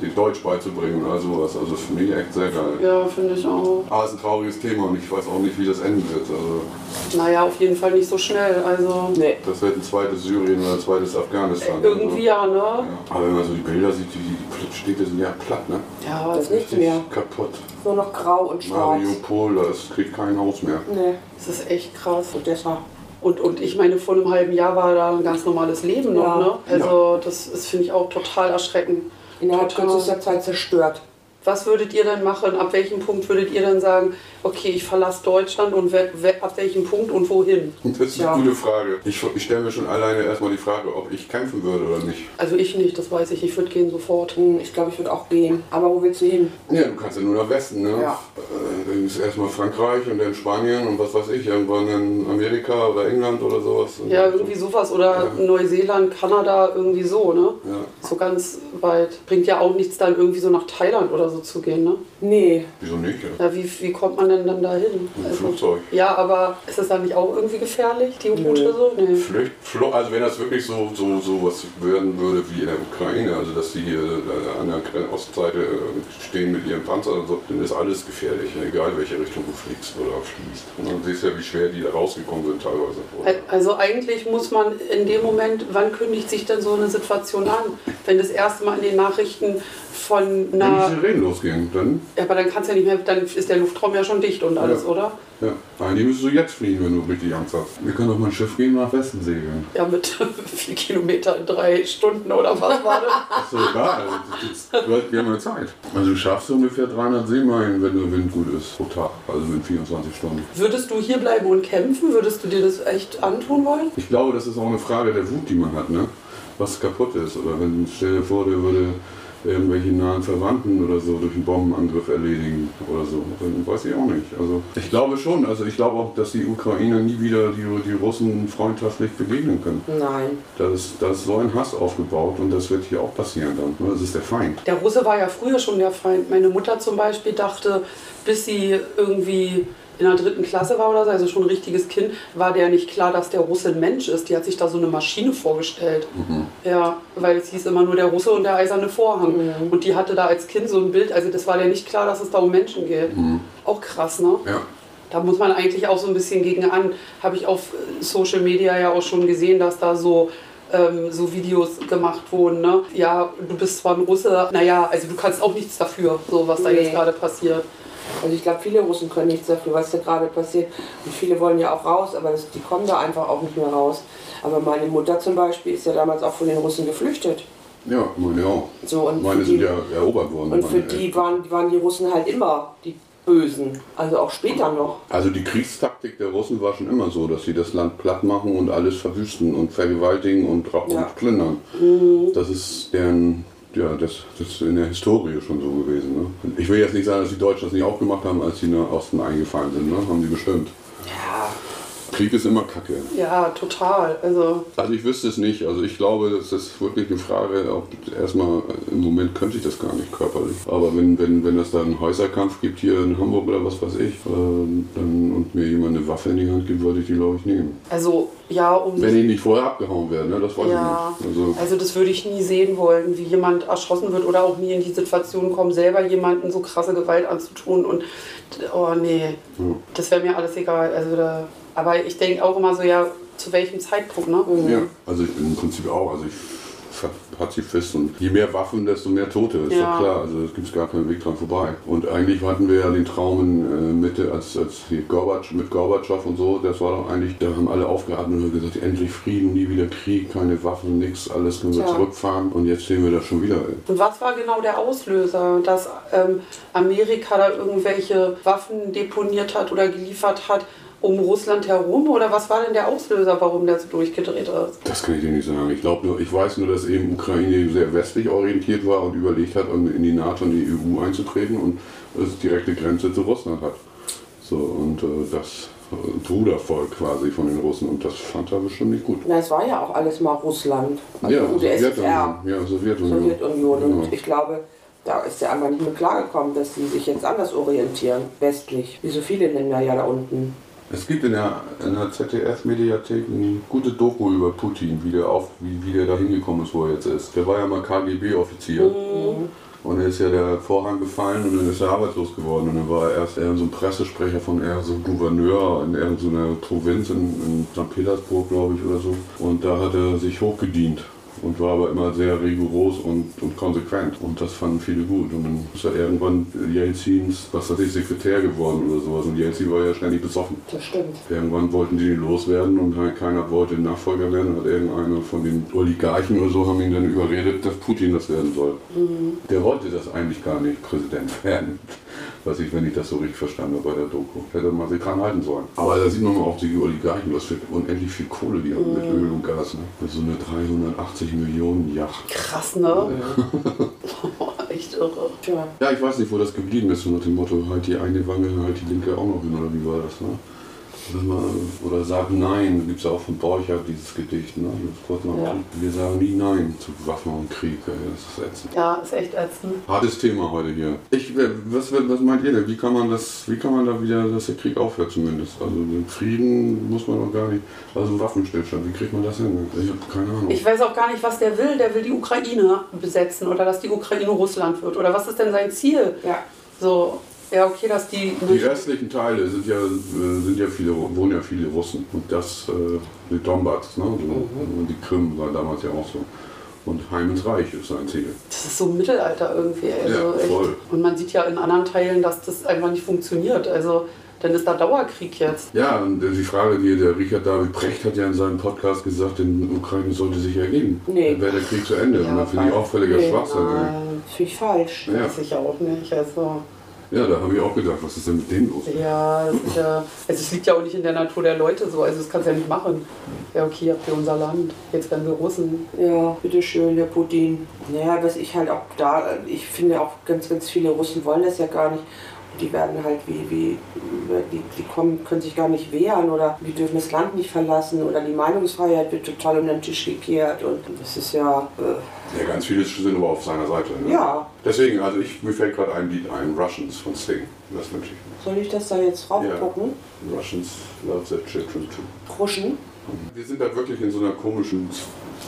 Die Deutsch beizubringen oder sowas. Also das finde ich echt sehr geil. Ja, finde ich auch. Aber es ist ein trauriges Thema und ich weiß auch nicht, wie das enden wird. Also Naja, auf jeden Fall nicht so schnell. Also Nee. das wird ein zweites Syrien oder ein zweites Afghanistan. irgendwie ja, ne? Ja. Aber wenn man so die Bilder sieht, die, die Städte sind ja platt, ne? Ja, Das ist nichts mehr. Kaputt. Nur noch grau und schwarz. Mariupol, da ist- kriegt kein Haus mehr. Nee. das ist echt krass. Odessa. Und, und ich meine, vor einem halben Jahr war da ein ganz normales Leben noch, Ja. ne? Also das ist, finde ich, auch total erschreckend. Innerhalb kürzester Zeit zerstört. Was würdet ihr denn machen? Ab welchem Punkt würdet ihr dann sagen, okay, ich verlasse Deutschland und we we ab welchem Punkt und wohin? Das ist eine Ja. gute Frage. Ich, ich stelle mir schon alleine erstmal die Frage, ob ich kämpfen würde oder nicht. Also ich nicht, das weiß ich. Ich würde gehen sofort. Hm, Ich glaube, ich würde auch gehen. Aber wo willst du hin? Ja, du kannst ja nur nach Westen, ne? Ja. Äh, Dann ist erstmal Frankreich und dann Spanien und was weiß ich, irgendwann in Amerika oder England oder sowas. Ja, irgendwie sowas. Oder Ja. Neuseeland, Kanada, irgendwie so, ne? Ja. So ganz weit. Bringt ja auch nichts, dann irgendwie so nach Thailand oder so zu gehen, ne? Nee. Wieso nicht? Ja? Ja, wie, wie kommt man denn dann dahin? Mit dem Flugzeug. Ja, aber ist das dann nicht auch irgendwie gefährlich, die Route so? Nee. Flücht, Flo also wenn das wirklich so, so, so was werden würde wie in der Ukraine, also dass die hier äh, an der Ostseite äh, stehen mit ihren Panzern und so, dann ist alles gefährlich, egal welche Richtung du fliegst oder fließt. Und dann siehst du ja, wie schwer die da rausgekommen sind teilweise. Also eigentlich muss man in dem Moment, wann kündigt sich denn so eine Situation an? Wenn das erste Mal in den Nachrichten von Wenn einer... diese Reden losgehen, dann, Ja, aber dann kannst du ja nicht mehr, dann ist der Luftraum ja schon dicht und alles, Ja. oder? ja, eigentlich müsstest du jetzt fliegen, wenn du richtig Angst hast. Wir können doch mal ein Schiff gehen nach Westen segeln. Ja, mit [laughs] vier Kilometer in drei Stunden oder was war das? Achso, egal, also, das- du hast- wir haben ja Zeit. Also du schaffst ungefähr 300 Seemeilen, wenn der Wind gut ist, pro Tag, also in 24 Stunden. Würdest du hier bleiben und kämpfen? Würdest du dir das echt antun wollen? Ich glaube, das ist auch eine Frage der Wut, die man hat, ne? was kaputt ist. Oder wenn, stell dir vor, der würde irgendwelche nahen Verwandten oder so durch einen Bombenangriff erledigen oder so. Dann weiß ich auch nicht. Also ich glaube schon, also ich glaube auch, dass die Ukrainer nie wieder die, die Russen freundschaftlich begegnen können. Nein. Da ist, da ist so ein Hass aufgebaut und das wird hier auch passieren dann. Das ist der Feind. Der Russe war ja früher schon der Feind. Meine Mutter zum Beispiel dachte, bis sie irgendwie in der dritten Klasse war oder so, also schon ein richtiges Kind, war der nicht klar, dass der Russe ein Mensch ist. Die hat sich da so eine Maschine vorgestellt. Ja, weil es hieß immer nur der Russe und der eiserne Vorhang. Und die hatte da als Kind so ein Bild, also das war der nicht klar, dass es da um Menschen geht. Auch krass, ne? Ja. Da muss man eigentlich auch so ein bisschen gegen an. Habe ich auf Social Media ja auch schon gesehen, dass da so, ähm, so Videos gemacht wurden. Ne? Ja, du bist zwar ein Russe, naja, also du kannst auch nichts dafür, so was da Nee. jetzt gerade passiert. Also ich glaube, viele Russen können nichts dafür, was da gerade passiert. Und viele wollen ja auch raus, aber das, die kommen da einfach auch nicht mehr raus. Aber meine Mutter zum Beispiel ist ja damals auch von den Russen geflüchtet. Ja, meine auch. So, und Meine sind die, ja erobert worden. und für die waren, waren die Russen halt immer die Bösen. Also auch später noch. Also die Kriegstaktik der Russen war schon immer so, dass sie das Land platt machen und alles verwüsten und vergewaltigen und, Ja. und plündern. Das ist deren, ja, das, das ist in der Historie schon so gewesen. Ne? Ich will jetzt nicht sagen, dass die Deutschen das nicht auch gemacht haben, als sie nach Osten eingefallen sind. Ne? Haben die bestimmt. Krieg ist immer Kacke. Ja, total. Also, Also ich wüsste es nicht. Also ich glaube, das ist wirklich eine Frage. Auch erstmal im Moment könnte ich das gar nicht körperlich. Aber wenn, wenn, wenn es da einen Häuserkampf gibt hier in Hamburg oder was weiß ich, ähm, dann, und mir jemand eine Waffe in die Hand gibt, würde ich die glaube ich nehmen. also ja, um Wenn ich nicht vorher abgehauen werde, ne? das weiß Ja, ich nicht. Also, also das würde ich nie sehen wollen, wie jemand erschossen wird oder auch nie in die Situation kommen, selber jemanden so krasse Gewalt anzutun und oh nee, ja. das wäre mir alles egal. Also da, aber ich denke auch immer so, ja, zu welchem Zeitpunkt, ne? ja, also ich im Prinzip auch. Also ich Pazifist und je mehr Waffen, desto mehr Tote, ist Ja. doch klar. Also es gibt gar keinen Weg dran vorbei. Und eigentlich hatten wir ja den Traum in äh, Mitte, als, als Gorbatsch, mit Gorbatschow und so, das war doch eigentlich, da haben alle aufgeatmet und gesagt, endlich Frieden, nie wieder Krieg, keine Waffen, nichts, alles können wir Tja. zurückfahren. Und jetzt sehen wir das schon wieder. Und was war genau der Auslöser, dass ähm, Amerika da irgendwelche Waffen deponiert hat oder geliefert hat um Russland herum? Oder was war denn der Auslöser, warum der so durchgedreht ist? Das kann ich dir nicht sagen. Ich glaube nur, ich weiß nur, dass eben Ukraine sehr westlich orientiert war und überlegt hat, um in die NATO und die EU einzutreten und es direkte Grenze zu Russland hat. So, und äh, das Brudervolk quasi von den Russen und das fand er bestimmt nicht gut. Na, es war ja auch alles mal Russland. Also ja, UdSSR, Ja, Sowjetunion. Sowjetunion. Ja. Und ich glaube, da ist er einfach nicht mehr klargekommen, dass sie sich jetzt anders orientieren, westlich. Wie so viele Länder ja da unten. Es gibt in der, in der ZDF-Mediathek eine gute Doku über Putin, wie der, auf, wie, wie der da hingekommen ist, wo er jetzt ist. Der war ja mal KGB-Offizier. Und dann ist ja der Vorhang gefallen und dann ist er arbeitslos geworden. Und dann war er erst eher so ein Pressesprecher von eher so einem Gouverneur in irgendeiner Provinz in, in St. Petersburg, glaube ich, oder so. Und da hat er sich hochgedient und war aber immer sehr rigoros und, und konsequent. Und das fanden viele gut. Und dann ist er irgendwann Jelzins, was weiß ich, Sekretär geworden oder sowas. Und Jelzin war ja ständig besoffen. Das stimmt. Irgendwann wollten die ihn loswerden und halt keiner wollte Nachfolger werden. Hat irgendeiner von den Oligarchen oder so haben ihn dann überredet, dass Putin das werden soll. Der wollte das eigentlich gar nicht Präsident werden. Was ich, wenn ich das so richtig verstanden habe bei der Doku. Hätte man sich dran halten sollen. Aber da sieht man mal auch die Oligarchen, was für unendlich viel Kohle die haben mit Öl und Gas. Ne? So eine 380 Millionen Yacht. Krass, ne? [laughs] Echt irre. Tja. Ja, ich weiß nicht, wo das geblieben ist, so nach dem Motto, halt die eine Wange, halt die linke auch noch hin, oder wie war das, ne? Oder, mal, oder sagen Nein, gibt es ja auch von Borchardt dieses Gedicht, ne? Ja. Wir sagen nie Nein zu Waffen und Krieg, ey, das ist ätzend. Ja, ist echt ätzend. Hartes Thema heute hier. Ich, äh, was, was meint ihr denn? Wie kann man das, wie kann man da wieder, dass der Krieg aufhört zumindest? Also den Frieden muss man doch gar nicht, also Waffenstillstand, wie kriegt man das hin? Ich habe keine Ahnung. Ich weiß auch gar nicht, was der will. Der will die Ukraine besetzen oder dass die Ukraine Russland wird. Oder was ist denn sein Ziel? Ja. So, ja, okay, dass die. Die restlichen Teile sind ja, äh, sind ja viele, wohnen ja viele Russen. Und das, äh, die Donbass, ne? so, und die Krim war damals ja auch so. Und Heim ins Reich ist sein Ziel. Das ist so Mittelalter irgendwie. Also Ja, voll. echt. Und man sieht ja in anderen Teilen, dass das einfach nicht funktioniert. Also dann ist da Dauerkrieg jetzt. Ja, und die Frage, die der Richard David Precht hat ja in seinem Podcast gesagt, in Ukraine sollte sich ergeben. Nee. Dann wäre der Krieg zu Ende. Ja, und das finde ich auch völliger nee, Schwachsinn. Das finde ich falsch. Ja. Weiß ich auch nicht. Also, ja, da habe ich auch gedacht, was ist denn mit dem los? ja, das ist ja. Also, es liegt ja auch nicht in der Natur der Leute so. Also, das kannst du ja nicht machen. Ja, okay, habt ihr unser Land. Jetzt werden wir Russen. Ja, bitteschön, der Putin. Naja, was ich halt auch da, ich finde auch ganz, ganz viele Russen wollen das ja gar nicht. Die werden halt wie, wie, die, die kommen, können sich gar nicht wehren oder die dürfen das Land nicht verlassen oder die Meinungsfreiheit wird total um den Tisch gekehrt und das ist ja, äh, Ja, ganz viele sind aber auf seiner Seite. Ne? ja. Deswegen, also ich, mir fällt gerade ein Lied ein, Russians von Sting. Das wünsche ich mir. Soll ich das da jetzt drauf gucken? Russians love their children too. Ruschen? Wir sind da wirklich in so einer komischen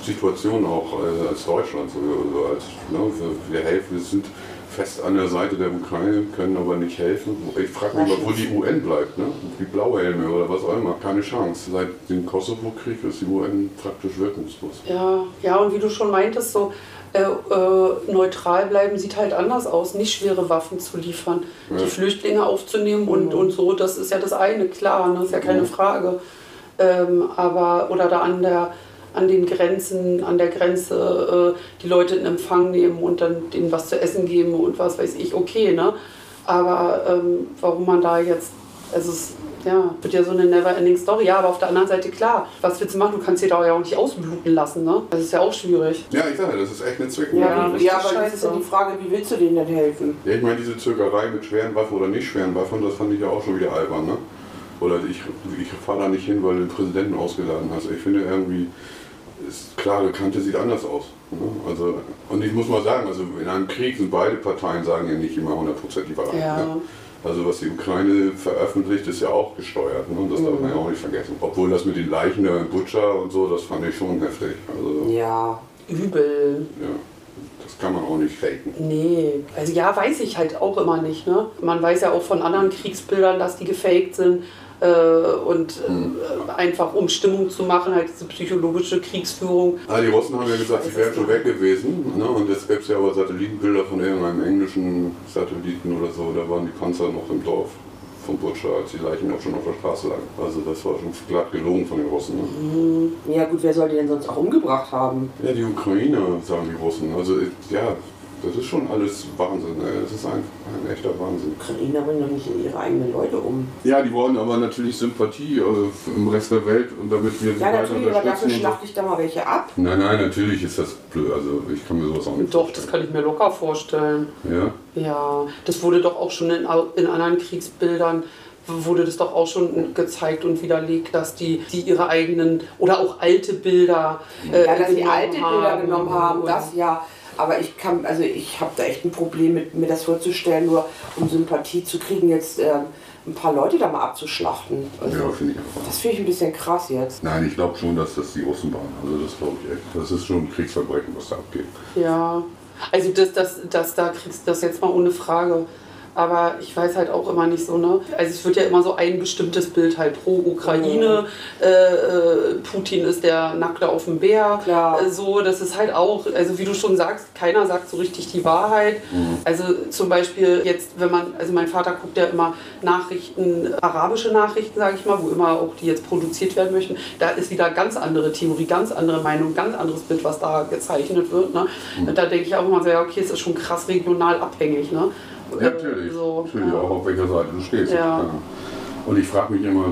Situation auch äh, als Deutschland. So, so als, ne, wir, wir helfen, wir sind fest an der Seite der Ukraine, können aber nicht helfen. Ich frage mich mal, wo die UN bleibt. Ne? Die Blauhelme oder was auch immer. Keine Chance. Seit dem Kosovo-Krieg ist die UN praktisch wirkungslos. Ja, ja, und wie du schon meintest, so äh, äh, neutral bleiben sieht halt anders aus, nicht schwere Waffen zu liefern, Ja. die Flüchtlinge aufzunehmen und, und so, das ist ja das eine, klar, ne, ist ja keine Frage. Ähm, aber, oder da an der an den Grenzen, an der Grenze äh, die Leute in Empfang nehmen und dann denen was zu essen geben und was weiß ich, okay, ne? Aber ähm, warum man da jetzt, also es ja, wird ja so eine never-ending Story. Ja, aber auf der anderen Seite, klar, was willst du machen? Du kannst dir da ja auch nicht ausbluten lassen, ne? Das ist ja auch schwierig. Ja, ich sage, das ist echt eine Zwicken. Ja, Ja, aber das ist ja die Frage, wie willst du denen denn helfen? Ja, ich meine, diese Zögerei mit schweren Waffen oder nicht schweren Waffen, das fand ich ja auch schon wieder albern. Ne? Oder ich, ich fahre da nicht hin, weil du den Präsidenten ausgeladen hast. Ich finde irgendwie, ist klare Kante sieht anders aus. Ne? Also, und ich muss mal sagen, also in einem Krieg sind beide Parteien sagen ja nicht immer hundertprozentig Wahrheit. Ja. Ne? Also was die Ukraine veröffentlicht, ist ja auch gesteuert. Ne? Das darf man ja auch nicht vergessen. Obwohl das mit den Leichen der Butcher und so, das fand ich schon heftig. Also Ja. Übel. ja, das kann man auch nicht faken. Nee, also ja, weiß ich halt auch immer nicht. Ne? Man weiß ja auch von anderen Kriegsbildern, dass die gefaked sind. Äh, und äh, einfach um Stimmung zu machen, halt diese psychologische Kriegsführung. Ah, die Russen haben ja gesagt, sie wären schon weg gewesen. Ne? Und jetzt gäbe es ja aber Satellitenbilder von irgendeinem englischen Satelliten oder so. Da waren die Panzer noch im Dorf von Butcher, als die Leichen auch schon auf der Straße lagen. Also das war schon glatt gelogen von den Russen. Ne? Ja gut, wer soll die denn sonst auch umgebracht haben? Ja, die Ukrainer, sagen die Russen. Also ja, das ist schon alles Wahnsinn. Das ist ein, ein echter Wahnsinn. Ukrainer bringen doch nicht ihre eigenen Leute um. Ja, die wollen aber natürlich Sympathie äh, im Rest der Welt und damit wir sie Ja, natürlich, aber dafür schlachte ich da mal welche ab. Nein, nein, natürlich ist das blöd. Also ich kann mir sowas auch nicht Doch, das kann ich mir locker vorstellen. Ja, Ja, das wurde doch auch schon in, in anderen Kriegsbildern wurde das doch auch schon gezeigt und widerlegt, dass die, die ihre eigenen oder auch alte Bilder äh, Ja, dass sie genommen alte Bilder haben. genommen haben, Und- das ja. Aber ich kann, also ich habe da echt ein Problem mit, mir das vorzustellen, nur um Sympathie zu kriegen, jetzt ähm, ein paar Leute da mal abzuschlachten. Also, ja finde ich auch. das finde ich ein bisschen krass jetzt. Nein, ich glaube schon, dass das die Russen waren. Also das glaube ich echt. Das ist schon ein Kriegsverbrechen, was da abgeht. Ja, also das, das, das, da kriegst du das jetzt mal ohne Frage. Aber ich weiß halt auch immer nicht so, ne? Also es wird ja immer so ein bestimmtes Bild halt pro Ukraine. Äh, äh, Putin ist der Nackte auf dem Bär. Klar. Äh, so, das ist halt auch, also wie du schon sagst, keiner sagt so richtig die Wahrheit. Also zum Beispiel jetzt, wenn man, also mein Vater guckt ja immer Nachrichten, arabische Nachrichten, sage ich mal, wo immer auch die jetzt produziert werden möchten. Da ist wieder ganz andere Theorie, ganz andere Meinung, ganz anderes Bild, was da gezeichnet wird. Ne? Und da denke ich auch immer so, ja, okay, es ist schon krass regional abhängig. Ne? Ja, natürlich. So, natürlich ja. auch auf welcher Seite du stehst. Ja. Und ich frage mich immer,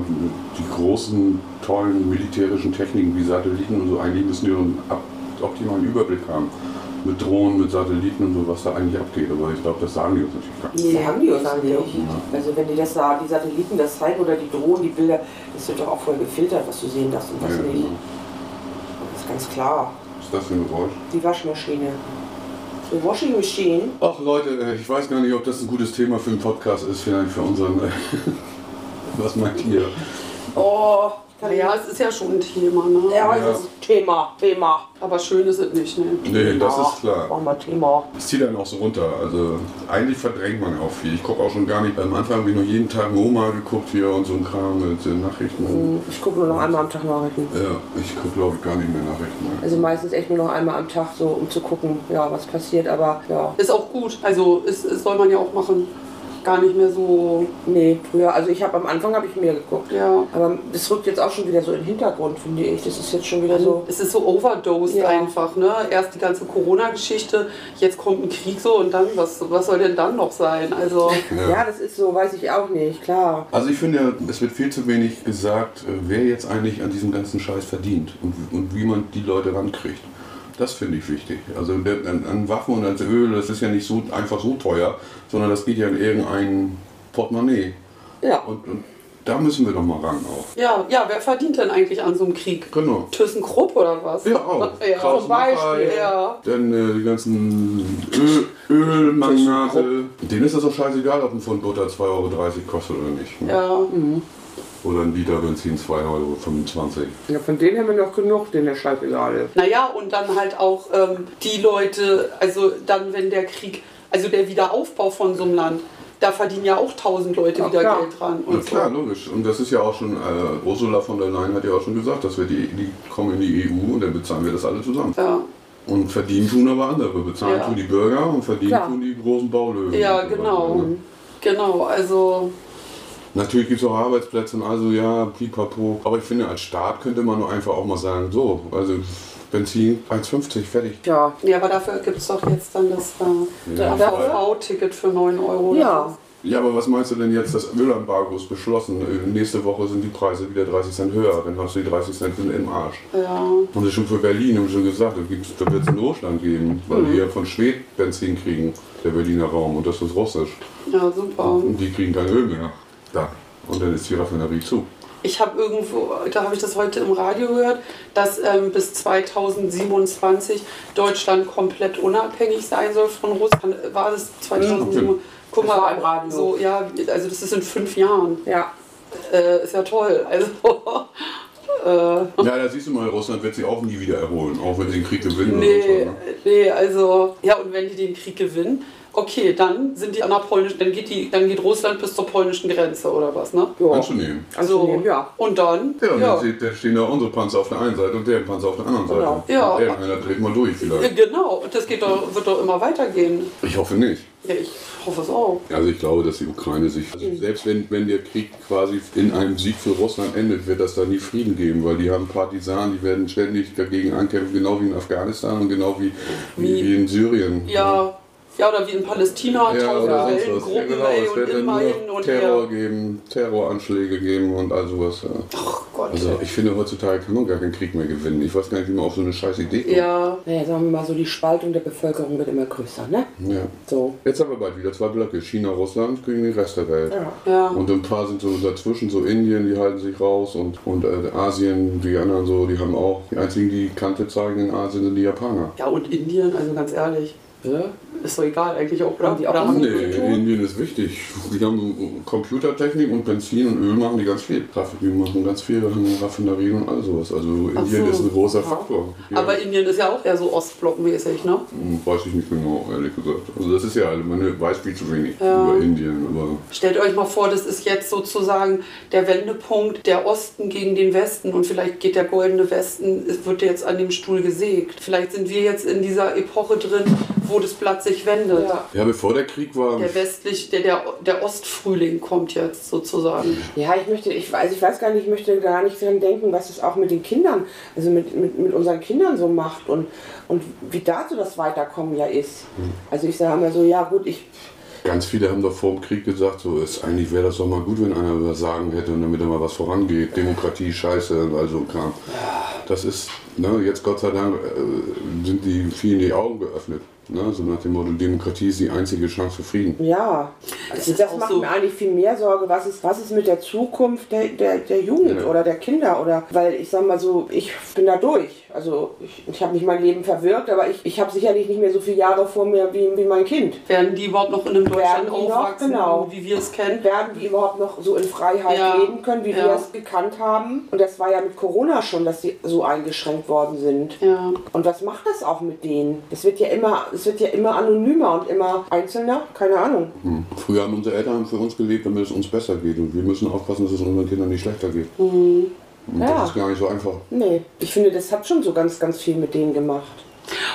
die großen, tollen militärischen Techniken wie Satelliten und so, eigentlich müssen die einen optimalen Überblick haben. Mit Drohnen, mit Satelliten und so, was da eigentlich abgeht. Aber ich glaube, das sagen die uns natürlich gar nicht. Nee, haben die uns sagen die nicht. Also wenn die das da, die Satelliten das zeigen oder die Drohnen, die Bilder, das wird doch auch voll gefiltert, was du sehen darfst und was Ja, nicht. genau. Das ist ganz klar. Was ist das für ein Geräusch? Die Waschmaschine. Die Washing Machine. Ach Leute, äh, ich weiß gar nicht, ob das ein gutes Thema für einen Podcast ist, vielleicht für unseren. äh, [laughs] Was meint ihr? Oh, Ja, es ist ja schon ein Thema, ne? Ja, Ja. das ist Thema, Thema. Aber schön ist es nicht, ne? Nee, das ist klar. Machen wir Thema. Es zieht dann auch so runter. Also eigentlich verdrängt man auch viel. Ich gucke auch schon gar nicht. Am Anfang habe ich noch jeden Tag Moma geguckt hier und so ein Kram mit den Nachrichten. Ich gucke nur noch einmal am Tag Nachrichten. Ja, ich gucke glaube ich gar nicht mehr Nachrichten. mehr. Also meistens echt nur noch einmal am Tag, so um zu gucken, ja, was passiert. Aber ja, Ist auch gut. Also ist, ist, soll man ja auch machen. Gar nicht mehr so. nee, früher, also ich habe am Anfang habe ich mehr geguckt. Ja. Aber das rückt jetzt auch schon wieder so in den Hintergrund, finde ich. Das ist jetzt schon wieder so. Es ist so overdosed Ja. einfach, ne? Erst die ganze Corona-Geschichte, jetzt kommt ein Krieg so und dann, was, was soll denn dann noch sein? Also, Ja, das ist so, weiß ich auch nicht, klar. Also ich finde, es wird viel zu wenig gesagt, äh, wer jetzt eigentlich an diesem ganzen Scheiß verdient und, und wie man die Leute rankriegt. Das finde ich wichtig. Also an, Waffen und an Öl, das ist ja nicht so einfach so teuer, sondern das geht ja in irgendein Portemonnaie. Ja. Und, und da müssen wir doch mal ran auch. ja, ja, wer verdient denn eigentlich an so einem Krieg? Genau. ThyssenKrupp oder was? Ja, auch. [laughs] ja, Kraus zum Beispiel. Ja. Dann äh, die ganzen Öl, Ölmagnate. Denen ist das doch scheißegal, ob ein Pfund Butter 2,30 Euro kostet oder nicht. Ja. Oder ein Liter Benzin 2,25 Euro. ja, von denen haben wir noch genug, denen der Scheißegal ist. Naja, und dann halt auch ähm, die Leute, also dann, wenn der Krieg, also der Wiederaufbau von so einem Land, da verdienen ja auch tausend Leute Ja, wieder klar. Geld dran. Ja, Und klar, so. logisch. Und das ist ja auch schon, äh, Ursula von der Leyen hat ja auch schon gesagt, dass wir die, die kommen in die EU und dann bezahlen wir das alle zusammen. Ja. Und verdienen tun aber andere. Bezahlen Ja. tun die Bürger und verdienen Klar. tun die großen Baulöwen. ja, genau. weiter, ne? Genau, also Natürlich gibt es auch Arbeitsplätze und also ja, pipapo. Aber ich finde, als Staat könnte man nur einfach auch mal sagen, so, also Benzin 1,50, fertig. Ja. Ja, aber dafür gibt es doch jetzt dann das äh, Ja. VV-Ticket für 9 Euro. Ja. Ja, aber was meinst du denn jetzt, das Ölembargo ist beschlossen? Äh, Nächste Woche sind die Preise wieder 30 Cent höher, dann hast du die 30 Cent im Arsch. Ja. Haben sie schon für Berlin haben schon gesagt, da, wird es einen Notstand geben, weil die ja von Schwed Benzin kriegen, der Berliner Raum, und das ist russisch. ja, super. Und die kriegen kein Öl mehr. Da. Und dann ist die Raffinerie zu. Ich habe irgendwo, da habe ich das heute im Radio gehört, dass ähm, bis 2027 Deutschland komplett unabhängig sein soll von Russland. War das 2007? Guck Das mal, im Radio. so, ja, also das ist in fünf Jahren. Ja. Äh, ist ja toll. Also, [laughs] äh, Ja, da siehst du mal, Russland wird sich auch nie wieder erholen, auch wenn sie den Krieg gewinnen. nee, oder so, ne? nee, also, ja, und wenn die den Krieg gewinnen, okay, dann sind die an der polnischen, dann geht, die, dann geht Russland bis zur polnischen Grenze oder was, ne? ja. Anzunehmen. Anzunehmen, ja. Und dann, Ja, und ja, dann da stehen da unsere Panzer auf der einen Seite und deren Panzer auf der anderen Genau. Seite. Ja. Und Irgendeiner dreht mal durch vielleicht. genau, und das geht doch, wird doch immer weitergehen. Ich hoffe nicht. Ja, ich hoffe es auch. Also ich glaube, dass die Ukraine sich, also selbst wenn, wenn der Krieg quasi in einem Sieg für Russland endet, wird das da nie Frieden geben, weil die haben Partisanen, die werden ständig dagegen ankämpfen, genau wie in Afghanistan und genau wie, wie, Wie- wie in Syrien. Ja, ja, oder wie in Palästina, Ja, oder sonst was. Ja, Gruppen, genau, ey, es und wird dann nur und Terror her. geben, Terroranschläge geben und all sowas. Ja. Ach Gott. Also ich finde, heutzutage kann man gar keinen Krieg mehr gewinnen. Ich weiß gar nicht, wie man auf so eine scheiß Idee kommt. ja, Naja, sagen wir mal so, die Spaltung der Bevölkerung wird immer größer, ne? Ja. So. Jetzt haben wir bald wieder zwei Blöcke, China, Russland gegen den Rest der Welt. Ja. ja. Und ein paar sind so dazwischen, so Indien, die halten sich raus und, und äh, Asien, die anderen so, die haben auch, die einzigen, die Kante zeigen in Asien sind die Japaner. Ja, und Indien, also ganz ehrlich, Ja. ist doch egal eigentlich auch, oder? Haben die auch haben tun? Indien ist wichtig. Die haben Computertechnik und Benzin und Öl machen die ganz viel. Die machen ganz viel, Raffinerien und all sowas. Also Indien so. ist ein großer Faktor. Ja. Aber Indien ist ja auch eher so Ostblockmäßig, ne? Hm, Weiß ich nicht genau, ehrlich gesagt. Also das ist ja, man weiß viel zu wenig Ja. über Indien, aber Stellt euch mal vor, das ist jetzt sozusagen der Wendepunkt der Osten gegen den Westen und vielleicht geht der goldene Westen, es wird jetzt an dem Stuhl gesägt. Vielleicht sind wir jetzt in dieser Epoche drin, wo das Blatt sich wendet. Ja. ja, bevor der Krieg war, Der westlich, der, der, der Ostfrühling kommt jetzt sozusagen. Ja, ich möchte, ich weiß, ich weiß gar nicht, ich möchte gar nicht dran denken, was es auch mit den Kindern, also mit, mit, mit unseren Kindern so macht und, und wie dazu das Weiterkommen ja ist. Also ich sage immer so, ja gut, ich, Ganz viele haben doch vor dem Krieg gesagt, so ist eigentlich wäre das doch mal gut, wenn einer was sagen hätte und damit da mal was vorangeht. Demokratie, Scheiße und all so Kram. Das ist, ne, jetzt Gott sei Dank äh, sind die vielen die Augen geöffnet. Ne, so nach dem Motto, Demokratie ist die einzige Chance für Frieden. ja, also das macht so. mir eigentlich viel mehr Sorge, was ist, was ist mit der Zukunft der, der, der Jugend Ja. oder der Kinder oder, weil ich sag mal so, ich bin da durch. Also ich, ich habe nicht mein Leben verwirkt, aber ich, ich habe sicherlich nicht mehr so viele Jahre vor mir wie, wie mein Kind. Werden die überhaupt noch in einem Deutschland aufwachsen, Genau. wie wir es kennen? werden die überhaupt noch so in Freiheit Ja, leben können, wie wir ja. es gekannt haben. Und das war ja mit Corona schon, dass sie so eingeschränkt worden sind. Ja. Und was macht das auch mit denen? Es wird ja immer, es wird ja immer anonymer und immer einzelner, keine Ahnung. Hm. Früher haben unsere Eltern für uns gelebt, damit es uns besser geht. Und wir müssen aufpassen, dass es unseren Kindern nicht schlechter geht. Und Ja. das ist gar nicht so einfach. Nee, ich finde, das hat schon so ganz, ganz viel mit denen gemacht.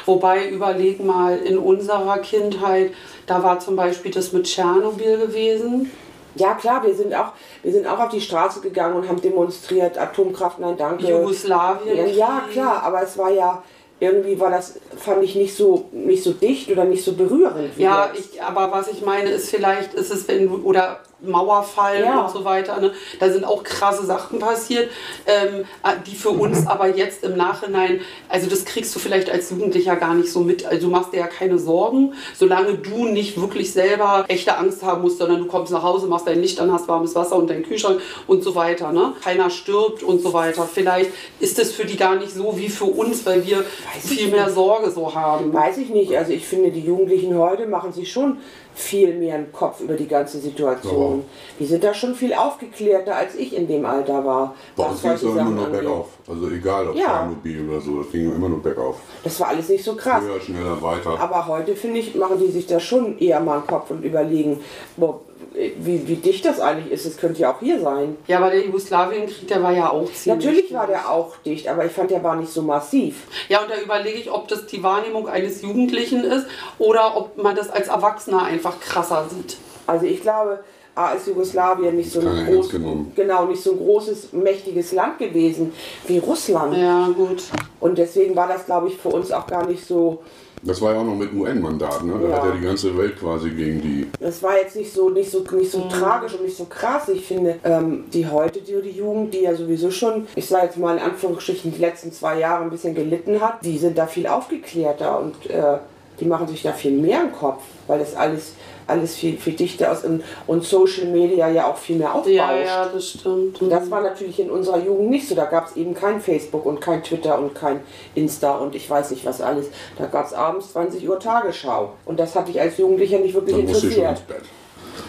Wobei, überleg mal, in unserer Kindheit, da war zum Beispiel das mit Tschernobyl gewesen. Ja klar, wir sind auch, wir sind auch auf die Straße gegangen und haben demonstriert, Atomkraft, nein danke. Jugoslawien. Ja, ja, klar, aber es war ja, irgendwie war das, fand ich nicht so, nicht so dicht oder nicht so berührend. Ja, ich, aber was ich meine ist, vielleicht ist es, wenn du, oder Mauerfall Ja. und so weiter, ne? da sind auch krasse Sachen passiert, ähm, die für uns aber jetzt im Nachhinein, also das kriegst du vielleicht als Jugendlicher gar nicht so mit, also du machst dir ja keine Sorgen, solange du nicht wirklich selber echte Angst haben musst, sondern du kommst nach Hause, machst dein Licht an, hast warmes Wasser und deinen Kühlschrank und so weiter. Ne? Keiner stirbt und so weiter. Vielleicht ist es für die gar nicht so wie für uns, weil wir ich viel mehr Sorge so haben. Weiß ich nicht. Also ich finde, die Jugendlichen heute machen sich schon viel mehr im Kopf über die ganze Situation. Die sind da schon viel aufgeklärter, als ich in dem Alter war. Bei uns ging es immer nur angeht. bergauf. Also egal ob Ja. Tschernobyl oder so, das ging immer nur bergauf. Das war alles nicht so krass. Höher, schneller, weiter. Aber heute, finde ich, machen die sich da schon eher mal einen Kopf und überlegen, boah, wie, wie dicht das eigentlich ist. Es könnte ja auch hier sein. Ja, aber der Jugoslawienkrieg, der war ja auch ziemlich. Natürlich war der auch dicht, aber ich fand, der war nicht so massiv. Ja, und da überlege ich, ob das die Wahrnehmung eines Jugendlichen ist oder ob man das als Erwachsener einfach krasser sieht. Also ich glaube, A ist Jugoslawien nicht so ein groß, genau nicht so ein großes, mächtiges Land gewesen wie Russland. Ja, gut. Und deswegen war das, glaube ich, für uns auch gar nicht so. Das war ja auch noch mit UN-Mandat, ne? Da Ja. hat ja die ganze Welt quasi gegen die. Das war jetzt nicht so, nicht so, nicht so tragisch und nicht so krass. Ich finde, ähm, die heute, die, die Jugend, die ja sowieso schon, ich sage jetzt mal in Anführungsstrichen, die letzten zwei Jahre ein bisschen gelitten hat, die sind da viel aufgeklärter und äh, die machen sich da viel mehr im Kopf, weil das alles, alles viel, viel dichter ist und, und Social Media ja auch viel mehr aufbauscht. Ja, ja, das stimmt. Und das war natürlich in unserer Jugend nicht so. Da gab es eben kein Facebook und kein Twitter und kein Insta und ich weiß nicht was alles. Da gab es abends 20 Uhr Tagesschau. Und das hatte ich als Jugendlicher nicht wirklich Dann musste ich schon ins interessiert. Bett.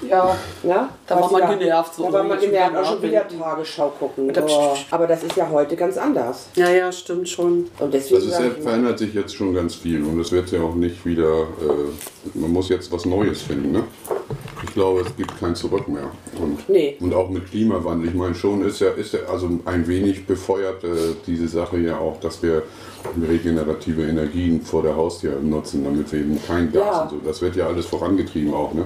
Ja, Ja? Da war man genervt, so Da war man genervt, auch schon wieder. Tagesschau gucken. da- Oh. Aber das ist ja heute ganz anders. ja, ja, stimmt schon. Und deswegen Das ist sag ja, ich mal, verändert sich jetzt schon ganz viel und es wird ja auch nicht wieder, äh, man muss jetzt was Neues finden. Ne? Ich glaube, es gibt kein Zurück mehr. Und, Nee. und auch mit Klimawandel, ich meine schon, ist ja, ist ja also ein wenig befeuert äh, diese Sache ja auch, dass wir regenerative Energien vor der Haustür nutzen, damit wir eben kein Gas Ja. und so. Das wird ja alles vorangetrieben auch. Ne?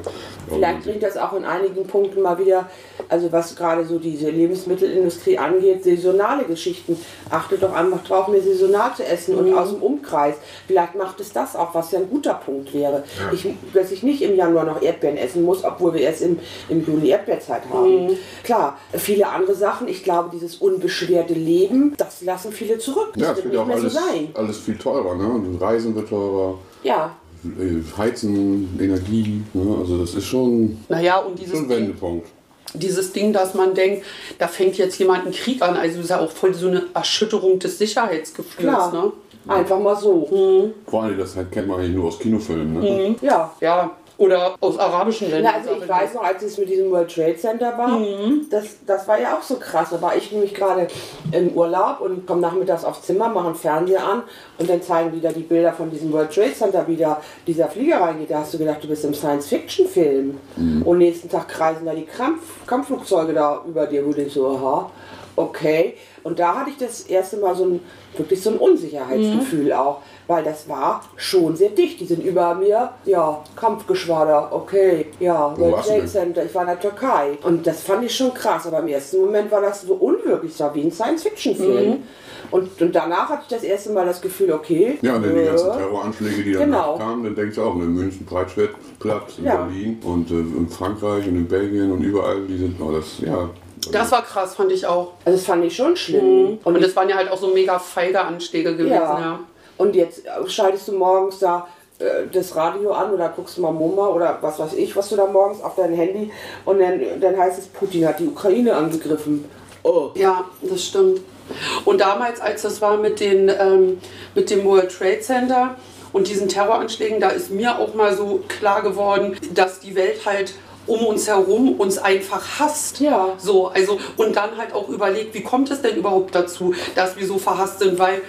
Vielleicht bringt das auch in einigen Punkten mal wieder, also was gerade so diese Lebensmittelindustrie angeht, saisonale Geschichten. Achtet doch einfach drauf, mehr saisonal zu essen und aus dem Umkreis. Vielleicht macht es das auch, was ja ein guter Punkt wäre. Ich, dass ich nicht im Januar noch Erdbeeren essen muss, obwohl wir erst im, im Juli Erdbeerzeit haben. Klar, viele andere Sachen. Ich glaube, dieses unbeschwerte Leben, das lassen viele zurück. Das ja, es wird ja auch nicht mehr alles, so sein. alles viel teurer. Ne? Und Reisen wird teurer, Ja, äh, Heizen, Energie. Ne? Also das ist schon, Naja, und dieses schon ein Ding, Wendepunkt. dieses Ding, dass man denkt, da fängt jetzt jemand einen Krieg an. Also das ist ja auch voll so eine Erschütterung des Sicherheitsgefühls. Ne? Einfach mal so. Vor allem, das kennt man eigentlich nur aus Kinofilmen. Ne? Ja. Ja, oder aus arabischen Ländern. Na, also ich weiß noch, als es mit diesem World Trade Center war, das, das war ja auch so krass. Da war ich nämlich gerade im Urlaub und komme nachmittags aufs Zimmer, mache einen Fernseher an und dann zeigen die da die Bilder von diesem World Trade Center, wie da dieser Flieger reingeht. Da hast du gedacht, du bist im Science-Fiction-Film. Und nächsten Tag kreisen da die Kampf Kampfflugzeuge da über dir, wo du denkst so, aha, okay. Und da hatte ich das erste Mal so ein, wirklich so ein Unsicherheitsgefühl auch, weil das war schon sehr dicht. Die sind über mir, ja, Kampfgeschwader, okay, ja, Wo World Trade? Center, ich war in der Türkei. Und das fand ich schon krass, aber im ersten Moment war das so unwirklich, es war wie ein Science-Fiction-Film. Und, und danach hatte ich das erste Mal das Gefühl, okay, Ja, und dann die ganzen äh, Terroranschläge, die danach Genau. kamen, dann denkst du auch, ne, München, Breitscheidplatz, in Ja. Berlin und äh, in Frankreich und in Belgien und überall, die sind, oh, das, ja. Das war krass, fand ich auch. also das fand ich schon schlimm. Und, ich- das waren ja halt auch so mega feige Anschläge gewesen. Ja. Ja. Und jetzt äh, schaltest du morgens da äh, das Radio an oder guckst mal MoMA oder was weiß ich, was du da morgens auf dein Handy und dann, dann heißt es, Putin hat die Ukraine angegriffen. Oh. Ja, das stimmt. Und damals, als das war mit, den, ähm, mit dem World Trade Center und diesen Terroranschlägen, da ist mir auch mal so klar geworden, dass die Welt halt um uns herum uns einfach hasst. Ja. So, also, und dann halt auch überlegt, wie kommt es denn überhaupt dazu, dass wir so verhasst sind, weil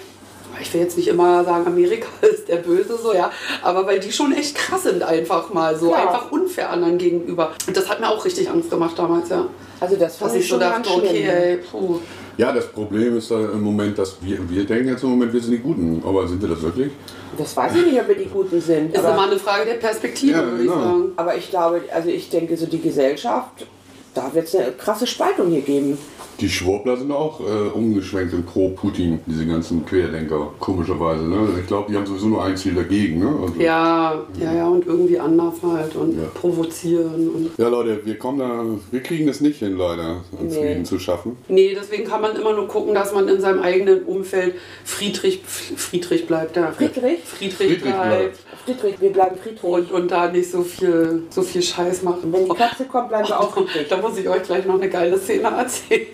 ich will jetzt nicht immer sagen, Amerika [laughs] ist der Böse, so ja, aber weil die schon echt krass sind einfach mal so, Klar. einfach unfair anderen gegenüber. Und das hat mir auch richtig Angst gemacht damals, ja. Also das fand Dass ich ich so dachte, okay, ey, puh. Ja, das Problem ist da im Moment, dass wir, wir denken jetzt im Moment, wir sind die Guten. Aber sind wir das wirklich? Das weiß ich nicht, ob wir die Guten sind. Ist aber- immer eine Frage der Perspektive, Ja, würde ich genau. sagen. Aber ich glaube, also ich denke, so die Gesellschaft, da wird es eine krasse Spaltung hier geben. Die Schwurbler sind auch äh, umgeschwenkt in pro Putin, diese ganzen Querdenker, komischerweise. Ne? Ich glaube, die haben sowieso nur ein Ziel dagegen. Ne? Also, Ja, ja, ja, und irgendwie anders halt und Ja. provozieren und. ja, Leute, wir kommen da, wir kriegen es nicht hin, leider, einen Nee. Frieden zu schaffen. Nee, deswegen kann man immer nur gucken, dass man in seinem eigenen Umfeld Friedrich, Friedrich bleibt. Ja. Friedrich? Friedrich, Friedrich bleibt. bleibt. Friedrich, wir bleiben Friedrich. Und, und da nicht so viel, so viel Scheiß machen. Wenn die Katze kommt, bleiben wir auch Friedrich. [laughs] Da muss ich euch gleich noch eine geile Szene erzählen.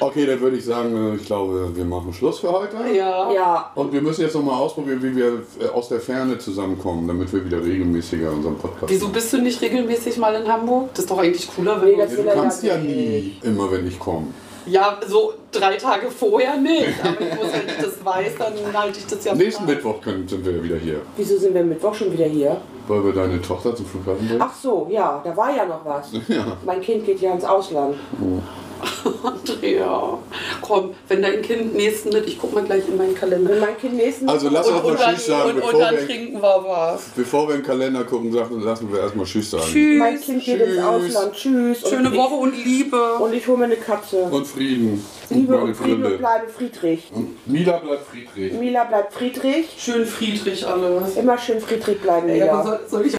Okay, dann würde ich sagen, äh, ich glaube, wir machen Schluss für heute. Ja. Ja, Und wir müssen jetzt nochmal ausprobieren, wie wir äh, aus der Ferne zusammenkommen, damit wir wieder regelmäßiger unseren Podcast Wieso bist du nicht regelmäßig mal in Hamburg? Das ist doch eigentlich cooler, wenn Nee, du- Ja, du kannst ja ja nie immer, wenn ich komme. Ja, so drei Tage vorher nicht. Aber ich muss, wenn ich das weiß, dann halte ich das ja Nächsten frei. Mittwoch können, sind wir wieder hier, wieso sind wir Mittwoch schon wieder hier? weil wir deine Tochter zum Flughafen bringen. Ach so, ja, da war ja noch was. [laughs] Mein Kind geht ja ins Ausland. [laughs] Andrea, komm, wenn dein Kind nächsten mit, ich guck mal gleich in meinen Kalender. Wenn mein Kind nächsten Also lass uns und, mal und, Tschüss sagen, und, und bevor dann wir, trinken wir was. bevor wir in den Kalender gucken, sagen, lassen wir erstmal Tschüss sagen. mein Tschüss. Kind geht ins Tschüss. Ausland. Tschüss. Und Schöne ich- Woche und Liebe. Und ich hole mir eine Katze. Und Frieden. Und Liebe und Frieden und Brille. bleibe Friedrich. Und Mila bleibt Friedrich. Mila bleibt Friedrich. Schön Friedrich alles. Immer schön Friedrich bleiben, Ja, Mila. soll, soll ich